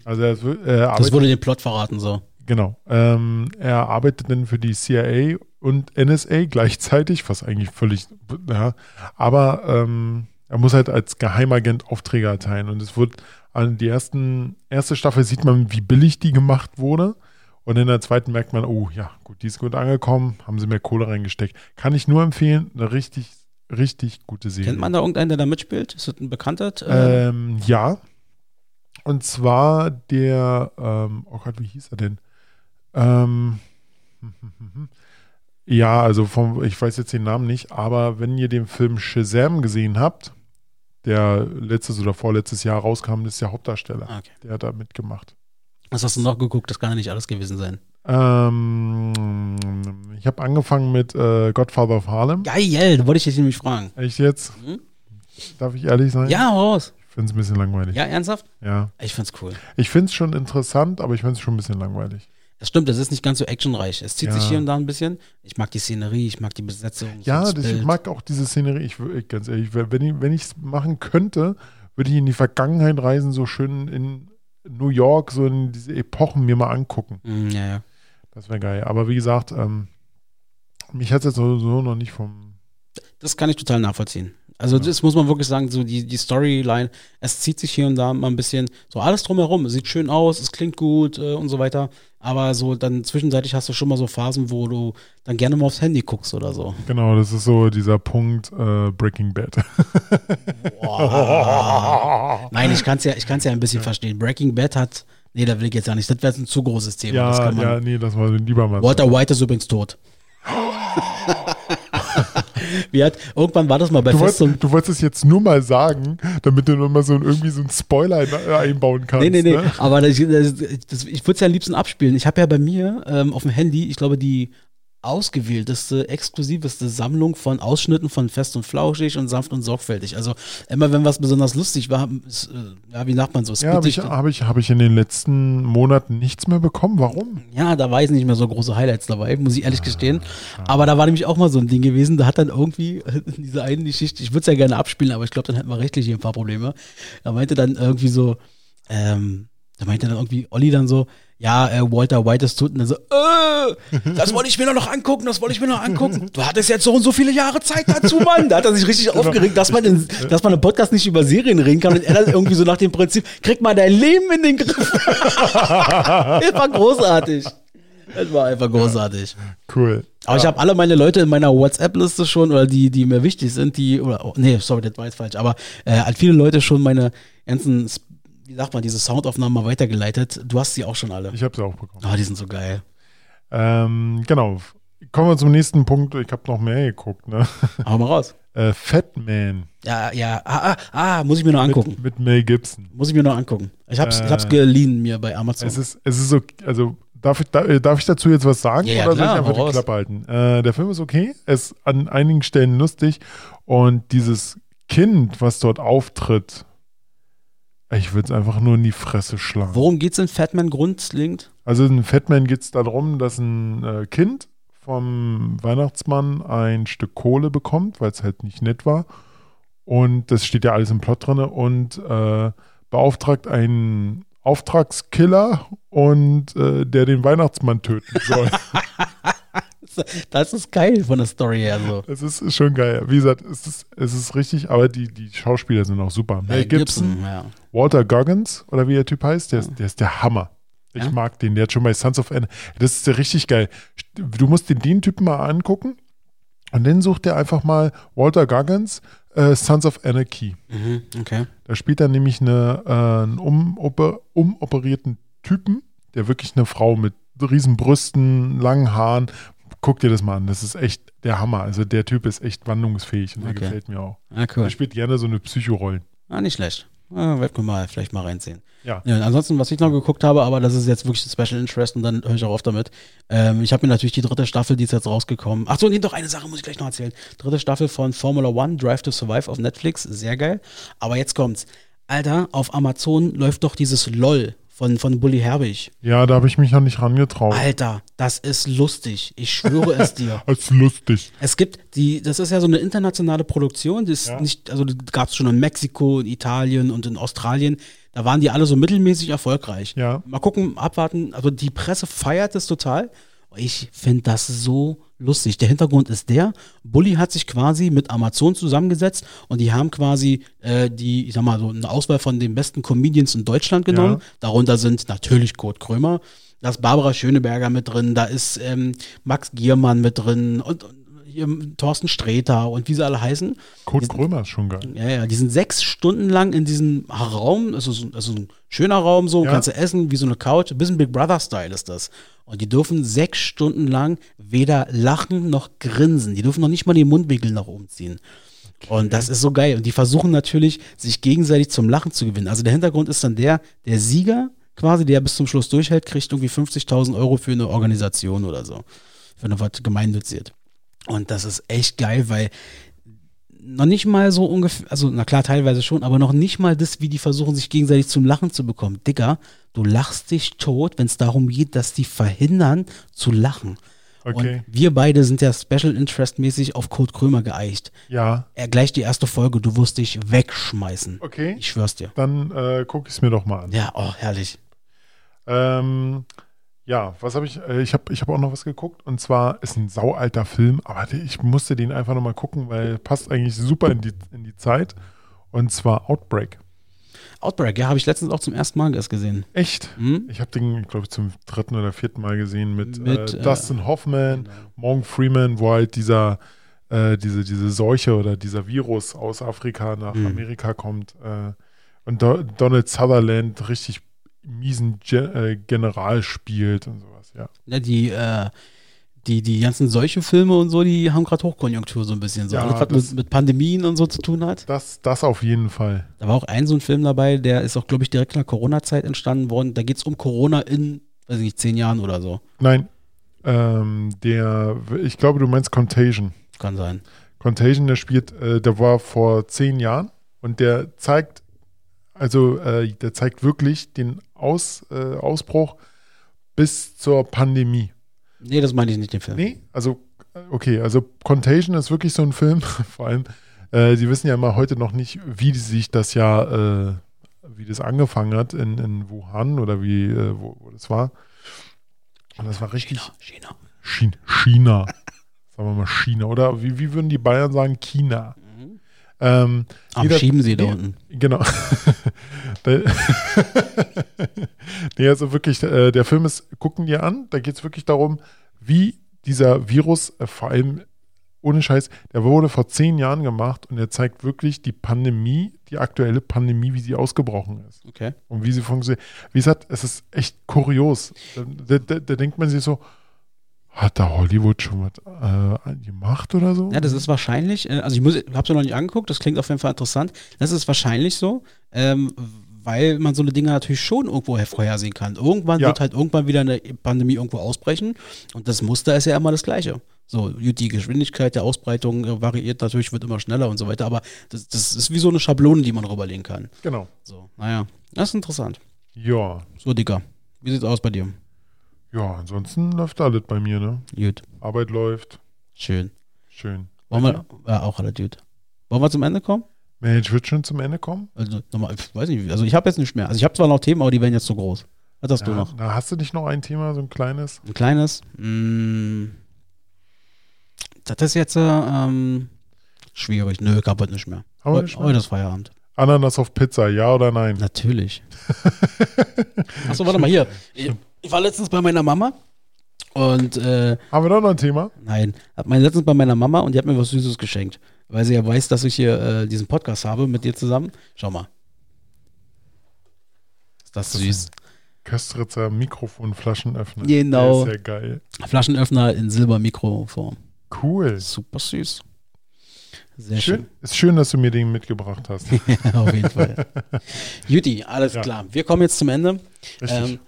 B: Also er, wir- er
A: Das
B: arbeitet
A: wurde den Plot verraten so.
B: Genau. Ähm, er arbeitet dann für die CIA und NSA gleichzeitig, was eigentlich völlig, ja, aber ähm, er muss halt als Geheimagent Aufträge erteilen und es wird an die ersten, erste Staffel sieht man, wie billig die gemacht wurde und in der zweiten merkt man, oh ja, gut, die ist gut angekommen, haben sie mehr Kohle reingesteckt. Kann ich nur empfehlen, eine richtig, richtig gute Serie.
A: Kennt man da irgendeinen, der da mitspielt? Ist das ein Bekannter? Äh,
B: Ähm, ja. Und zwar der, ähm, oh Gott, wie hieß er denn? Ähm, ja, also vom, ich weiß jetzt den Namen nicht, aber wenn ihr den Film Shazam gesehen habt, der letztes oder vorletztes Jahr rauskam, ist der Hauptdarsteller.
A: Ah, okay.
B: Der hat da mitgemacht.
A: Was hast du noch geguckt? Das kann ja nicht alles gewesen sein.
B: Ähm, ich habe angefangen mit äh, Godfather of Harlem.
A: Geil, da wollte ich dich nämlich fragen.
B: Echt jetzt?
A: Mhm.
B: Darf ich ehrlich sein?
A: Ja, raus.
B: Ich finde es ein bisschen langweilig.
A: Ja, ernsthaft?
B: ja.
A: Ich find's cool.
B: Ich finde es schon interessant, aber ich finde es schon ein bisschen langweilig.
A: Das stimmt, das ist nicht ganz so actionreich. Es zieht
B: Ja.
A: sich hier und da ein bisschen. Ich mag die Szenerie, ich mag die Besetzung.
B: Ja,
A: das
B: das, ich mag auch diese Szenerie. Ich, ganz ehrlich, wenn ich wenn es machen könnte, würde ich in die Vergangenheit reisen, so schön in New York, so in diese Epochen mir mal angucken.
A: Mm, ja, ja.
B: Das wäre geil. Aber wie gesagt, ähm, mich hat es jetzt sowieso noch nicht vom.
A: Das kann ich total nachvollziehen. Also das muss man wirklich sagen, so die, die Storyline, es zieht sich hier und da mal ein bisschen, so alles drumherum, es sieht schön aus, es klingt gut äh, und so weiter, aber so dann zwischenzeitlich hast du schon mal so Phasen, wo du dann gerne mal aufs Handy guckst oder so.
B: Genau, das ist so dieser Punkt äh, Breaking Bad.
A: Nein, ich kann es ja, ich kann's ja ein bisschen verstehen. Breaking Bad hat, nee, da will ich jetzt ja nicht, das wäre ein zu großes Thema. das
B: ja, ja, nee, das war lieber mal.
A: Walter White ist übrigens tot. Wie hat, irgendwann war das mal bei
B: Du
A: Festum.
B: wolltest, du wolltest es jetzt nur mal sagen, damit du nur mal so ein- irgendwie so einen Spoiler äh, einbauen kannst.
A: Nee, nee, nee.
B: Ne?
A: Aber das, das, ich würde es ja am liebsten abspielen. Ich habe ja bei mir ähm, auf dem Handy, ich glaube, die ausgewählteste, exklusiveste Sammlung von Ausschnitten von Fest und Flauschig und Sanft und Sorgfältig. Also immer wenn was besonders lustig war, ist, äh, ja, wie sagt man so,
B: Ja, habe ich, hab ich, hab ich in den letzten Monaten nichts mehr bekommen. Warum?
A: Ja, da war jetzt nicht mehr so große Highlights dabei, muss ich ehrlich gestehen. Aber da war nämlich auch mal so ein Ding gewesen, da hat dann irgendwie in dieser einen Geschichte, ich würde es ja gerne abspielen, aber ich glaube, dann hätten wir rechtlich hier ein paar Probleme. Da meinte dann irgendwie so, ähm, da meinte dann irgendwie Olli dann so, ja, äh, Walter White ist tot und dann so, äh, das wollte ich mir noch angucken, das wollte ich mir noch angucken. Du hattest jetzt so und so viele Jahre Zeit dazu, Mann. Da hat er sich richtig aufgeregt, dass man, in, dass man im Podcast nicht über Serien reden kann und er dann irgendwie so nach dem Prinzip, krieg mal dein Leben in den Griff. das war großartig. Das war einfach großartig.
B: Cool.
A: Aber ich habe alle meine Leute in meiner WhatsApp-Liste schon, oder die, die mir wichtig sind, die, oder, oh, nee, sorry, das war jetzt falsch, aber äh, hat viele Leute schon meine ganzen, wie sagt man, diese Soundaufnahmen mal weitergeleitet. Du hast sie auch schon alle.
B: Ich habe sie auch bekommen.
A: Ah, die sind so geil.
B: Ähm, genau. Kommen wir zum nächsten Punkt. Ich habe noch mehr geguckt. Ne?
A: Hau mal raus.
B: Äh, Fat Man
A: Ja, ja, ah, ah, ah, muss ich mir noch angucken.
B: mit, mit Mel Gibson.
A: Muss ich mir noch angucken. Ich hab's, ich
B: Äh,
A: hab's geliehen mir bei Amazon.
B: Es ist, es ist okay. Also, darf ich, äh, darf ich dazu jetzt was sagen?
A: Ja,
B: oder
A: klar,
B: soll ich einfach die. Klappe halten? Äh, der Film ist okay. Er ist an einigen Stellen lustig. Und dieses Kind, was dort auftritt, ich würde es einfach nur in die Fresse schlagen.
A: Worum geht's in Fatman grundlegend?
B: Also in Fatman geht es darum, dass ein äh, Kind vom Weihnachtsmann ein Stück Kohle bekommt, weil es halt nicht nett war. Und das steht ja alles im Plot drin. Und äh, beauftragt einen Auftragskiller und äh, der den Weihnachtsmann töten soll.
A: Das ist geil von der Story her so.
B: Es ist schon geil. Wie gesagt, es ist, es ist richtig, aber die, die Schauspieler sind auch super. Mel Gibson,
A: ja.
B: Walter Goggins oder wie der Typ heißt, der, ist, der ist der Hammer. Ich
A: Ja?
B: mag den, der hat schon bei Sons of Anarchy. Das ist ja richtig geil. Du musst dir den Typen mal angucken und dann sucht er einfach mal Walter Goggins, äh, Sons of Anarchy.
A: Mhm, okay.
B: Da spielt er nämlich eine, äh, einen umoper umoperierten Typen, der wirklich eine Frau mit riesen Brüsten, langen Haaren. Guck dir das mal an, das ist echt der Hammer. Also der Typ ist echt wandlungsfähig und der
A: Okay.
B: gefällt mir auch.
A: Ah, cool.
B: Er spielt gerne so eine Psychorollen.
A: Ah, nicht schlecht. Ah, werden wir mal vielleicht mal reinziehen.
B: Ja.
A: Ja, ansonsten, was ich noch geguckt habe, aber das ist jetzt wirklich ein Special Interest und dann höre ich auch auf damit. Ähm, ich habe mir natürlich die dritte Staffel, die ist jetzt rausgekommen. Ach so, nee, doch eine Sache muss ich gleich noch erzählen. Dritte Staffel von Formula One, Drive to Survive auf Netflix, sehr geil. Aber jetzt kommt's. Alter, auf Amazon läuft doch dieses LOL von, von Bully Herbig.
B: Ja, da habe ich mich noch nicht rangetraut.
A: Alter, das ist lustig. Ich schwöre es dir.
B: Das ist lustig.
A: Es gibt die, das ist ja so eine internationale Produktion, ist
B: Ja.
A: nicht, also gab es schon in Mexiko, in Italien und in Australien. Da waren die alle so mittelmäßig erfolgreich.
B: Ja.
A: Mal gucken, abwarten. Also die Presse feiert es total. Ich finde das so lustig. Der Hintergrund ist der, Bully hat sich quasi mit Amazon zusammengesetzt und die haben quasi äh, die, ich sag mal so, eine Auswahl von den besten Comedians in Deutschland genommen.
B: Ja.
A: Darunter sind natürlich Kurt Krömer, da ist Barbara Schöneberger mit drin, da ist ähm, Max Giermann mit drin und, und hier Thorsten Sträter und wie sie alle heißen.
B: Kurt
A: sind-
B: Krömer ist schon geil.
A: Ja, ja, die sind sechs Stunden lang in diesem Raum, das ist, das ist ein schöner Raum so,
B: Ja.
A: kannst du essen, wie so eine Couch, ein bisschen Big Brother-Style ist das. Und die dürfen sechs Stunden lang weder lachen noch grinsen. Die dürfen noch nicht mal die Mundwinkel nach oben ziehen. Und das ist so geil. Und die versuchen natürlich, sich gegenseitig zum Lachen zu gewinnen. Also der Hintergrund ist dann der, der Sieger quasi, der bis zum Schluss durchhält, kriegt irgendwie 50.000 Euro für eine Organisation oder so. Für eine was gemeinnützig. Und das ist echt geil, weil noch nicht mal so ungefähr, also na klar, teilweise schon, aber noch nicht mal das, wie die versuchen, sich gegenseitig zum Lachen zu bekommen. Digga, du lachst dich tot, wenn es darum geht, dass die verhindern zu lachen.
B: Okay.
A: Und wir beide sind ja Special Interest mäßig auf Kurt Krömer geeicht.
B: Ja.
A: Er gleich die erste Folge, du wirst dich wegschmeißen.
B: Okay.
A: Ich schwör's dir.
B: Dann äh, gucke ich es mir doch mal an.
A: Ja, oh, herrlich.
B: Ähm, ja, was habe ich? Äh, ich habe ich hab auch noch was geguckt. Und zwar ist ein saualter Film, aber ich musste den einfach nochmal gucken, weil er passt eigentlich super in die, in die Zeit. Und zwar Outbreak.
A: Outbreak, ja, habe ich letztens auch zum ersten Mal erst gesehen.
B: Echt?
A: Hm?
B: Ich habe den, glaube ich, zum dritten oder vierten Mal gesehen mit,
A: Mit,
B: äh,
A: äh,
B: Dustin Hoffman, Morgan Freeman, wo halt dieser, äh, diese, diese Seuche oder dieser Virus aus Afrika nach
A: Mhm.
B: Amerika kommt. Äh, und Do Donald Sutherland richtig miesen Ge äh, General spielt und sowas, ja.
A: Ja, die, äh, die, die ganzen solche Filme und so, die haben gerade Hochkonjunktur so ein bisschen. So.
B: Ja,
A: Alles, was
B: das-
A: mit, mit Pandemien und so zu tun hat.
B: Das, das auf jeden Fall.
A: Da war auch ein so ein Film dabei, der ist auch, glaube ich, direkt nach Corona-Zeit entstanden worden. Da geht es um Corona in, weiß ich nicht, zehn Jahren oder so.
B: Nein, ähm, der, ich glaube, du meinst Contagion.
A: Kann sein.
B: Contagion, der spielt, äh, der war vor zehn Jahren und der zeigt, also äh, der zeigt wirklich den Aus, äh, Ausbruch bis zur Pandemie.
A: Nee, das meine ich nicht, den Film.
B: Nee, also okay, also Contagion ist wirklich so ein Film, vor allem, äh, die wissen ja immer heute noch nicht, wie sich das ja, äh, wie das angefangen hat in, in Wuhan oder wie, äh, wo, wo das war. Und das war richtig
A: China.
B: China. China. Sagen wir mal China. Oder wie, wie würden die Bayern sagen? China. Ähm,
A: Am
B: jeder-
A: Schieben sie da unten.
B: Genau. Nee, also wirklich, äh, der Film ist, gucken dir an, da geht es wirklich darum, wie dieser Virus, äh, vor allem ohne Scheiß, der wurde vor zehn Jahren gemacht und er zeigt wirklich die Pandemie, die aktuelle Pandemie, wie sie ausgebrochen ist
A: Okay.
B: und wie sie funktioniert. Wie gesagt, es ist echt kurios. Da, da, da denkt man sich so, hat da Hollywood schon was äh, gemacht oder so?
A: Ja, das ist wahrscheinlich, äh, also ich hab's mir noch nicht angeguckt, das klingt auf jeden Fall interessant. Das ist wahrscheinlich so, ähm, weil man so eine Dinge natürlich schon irgendwo vorhersehen kann. Irgendwann
B: Ja.
A: wird halt irgendwann wieder eine Pandemie irgendwo ausbrechen und das Muster ist ja immer das gleiche. So, die Geschwindigkeit der Ausbreitung äh, variiert natürlich, wird immer schneller und so weiter, aber das, das ist wie so eine Schablone, die man rüberlegen kann.
B: Genau.
A: So, naja, das ist interessant.
B: Ja.
A: So, Dicker, wie sieht's aus bei dir?
B: Ja, ansonsten läuft alles bei mir, ne?
A: Gut,
B: Arbeit läuft.
A: schön.
B: Schön.
A: Wollen wir, ja, auch alle gut. Wollen wir zum Ende kommen?
B: Mensch, wird schon zum Ende kommen?
A: Also nochmal, ich weiß nicht, also ich habe jetzt nicht mehr. Also ich habe zwar noch Themen, aber die werden jetzt zu groß. Was hast du
B: Ja,
A: noch?
B: da hast du nicht noch ein Thema, so ein kleines?
A: Ein kleines? Mm, das ist jetzt äh, ähm, schwierig. Nö, gab heute nicht mehr. Heu-
B: nicht mehr?
A: Heute ist Feierabend.
B: Ananas auf Pizza, ja oder nein?
A: Natürlich. Achso, warte mal hier. Ich, war letztens bei meiner Mama und äh,
B: Haben wir doch noch ein Thema?
A: nein, hab mal letztens bei meiner Mama und die hat mir was Süßes geschenkt. Weil sie ja weiß, dass ich hier äh, diesen Podcast habe mit dir zusammen. Schau mal. Ist das
B: Das
A: süß?
B: ist Köstritzer Mikrofonflaschenöffner.
A: Genau.
B: Der ist ja geil.
A: Flaschenöffner in Silbermikroform.
B: Cool.
A: Super süß. Sehr
B: Schön.
A: schön.
B: Ist schön, dass du mir den mitgebracht hast.
A: Ja, auf jeden Fall. Juti, alles
B: Ja.
A: klar. Wir kommen jetzt zum Ende.
B: Richtig.
A: Ähm,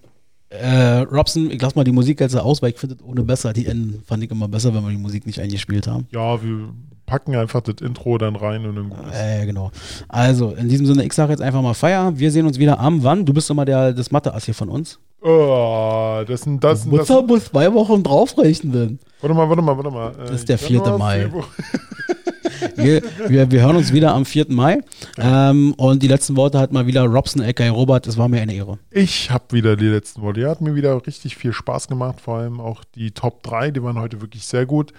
A: äh, Robson, ich lass mal die Musik jetzt aus, weil ich finde, ohne besser, die Enden fand ich immer besser, wenn wir die Musik nicht eingespielt haben.
B: ja, wir packen einfach das Intro dann rein und dann gut ist.
A: Äh, genau. Also, in diesem Sinne, ich sage jetzt einfach mal Feier. Wir sehen uns wieder am wann? Du bist immer der, das Mathe-Ass hier von uns.
B: Oh, das sind das,
A: Muss
B: das
A: muss zwei Wochen draufrechnen.
B: Warte mal, warte mal, warte mal. Äh,
A: Das ist der 4.
B: Januar,
A: Mai. Wir, wir, wir hören uns wieder am 4. Mai. Ähm, und die letzten Worte hat mal wieder Robson, aka Robert. Es war mir eine Ehre.
B: Ich habe wieder die letzten Worte. Ja, hat mir wieder richtig viel Spaß gemacht. Vor allem auch die Top 3, die waren heute wirklich sehr gut.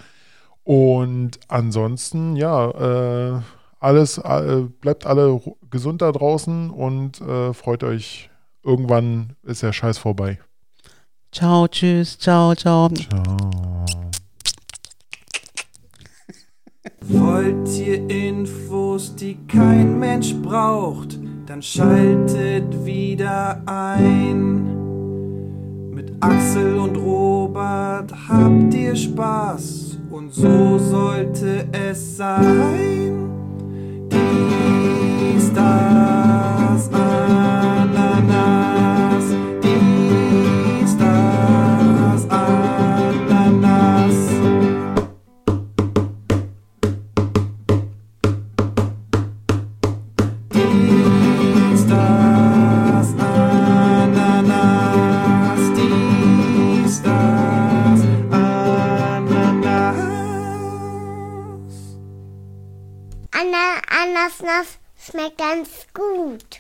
B: Und ansonsten, ja, äh, alles, äh, bleibt alle gesund da draußen und äh, freut euch. Irgendwann ist der Scheiß vorbei.
A: Ciao, tschüss, ciao, ciao.
B: Ciao.
D: Wollt ihr Infos, die kein Mensch braucht, dann schaltet wieder ein. Mit Axel und Robert habt ihr Spaß und so sollte es sein. Dies, das, Ananas.
E: Anna, Ananas schmeckt ganz gut.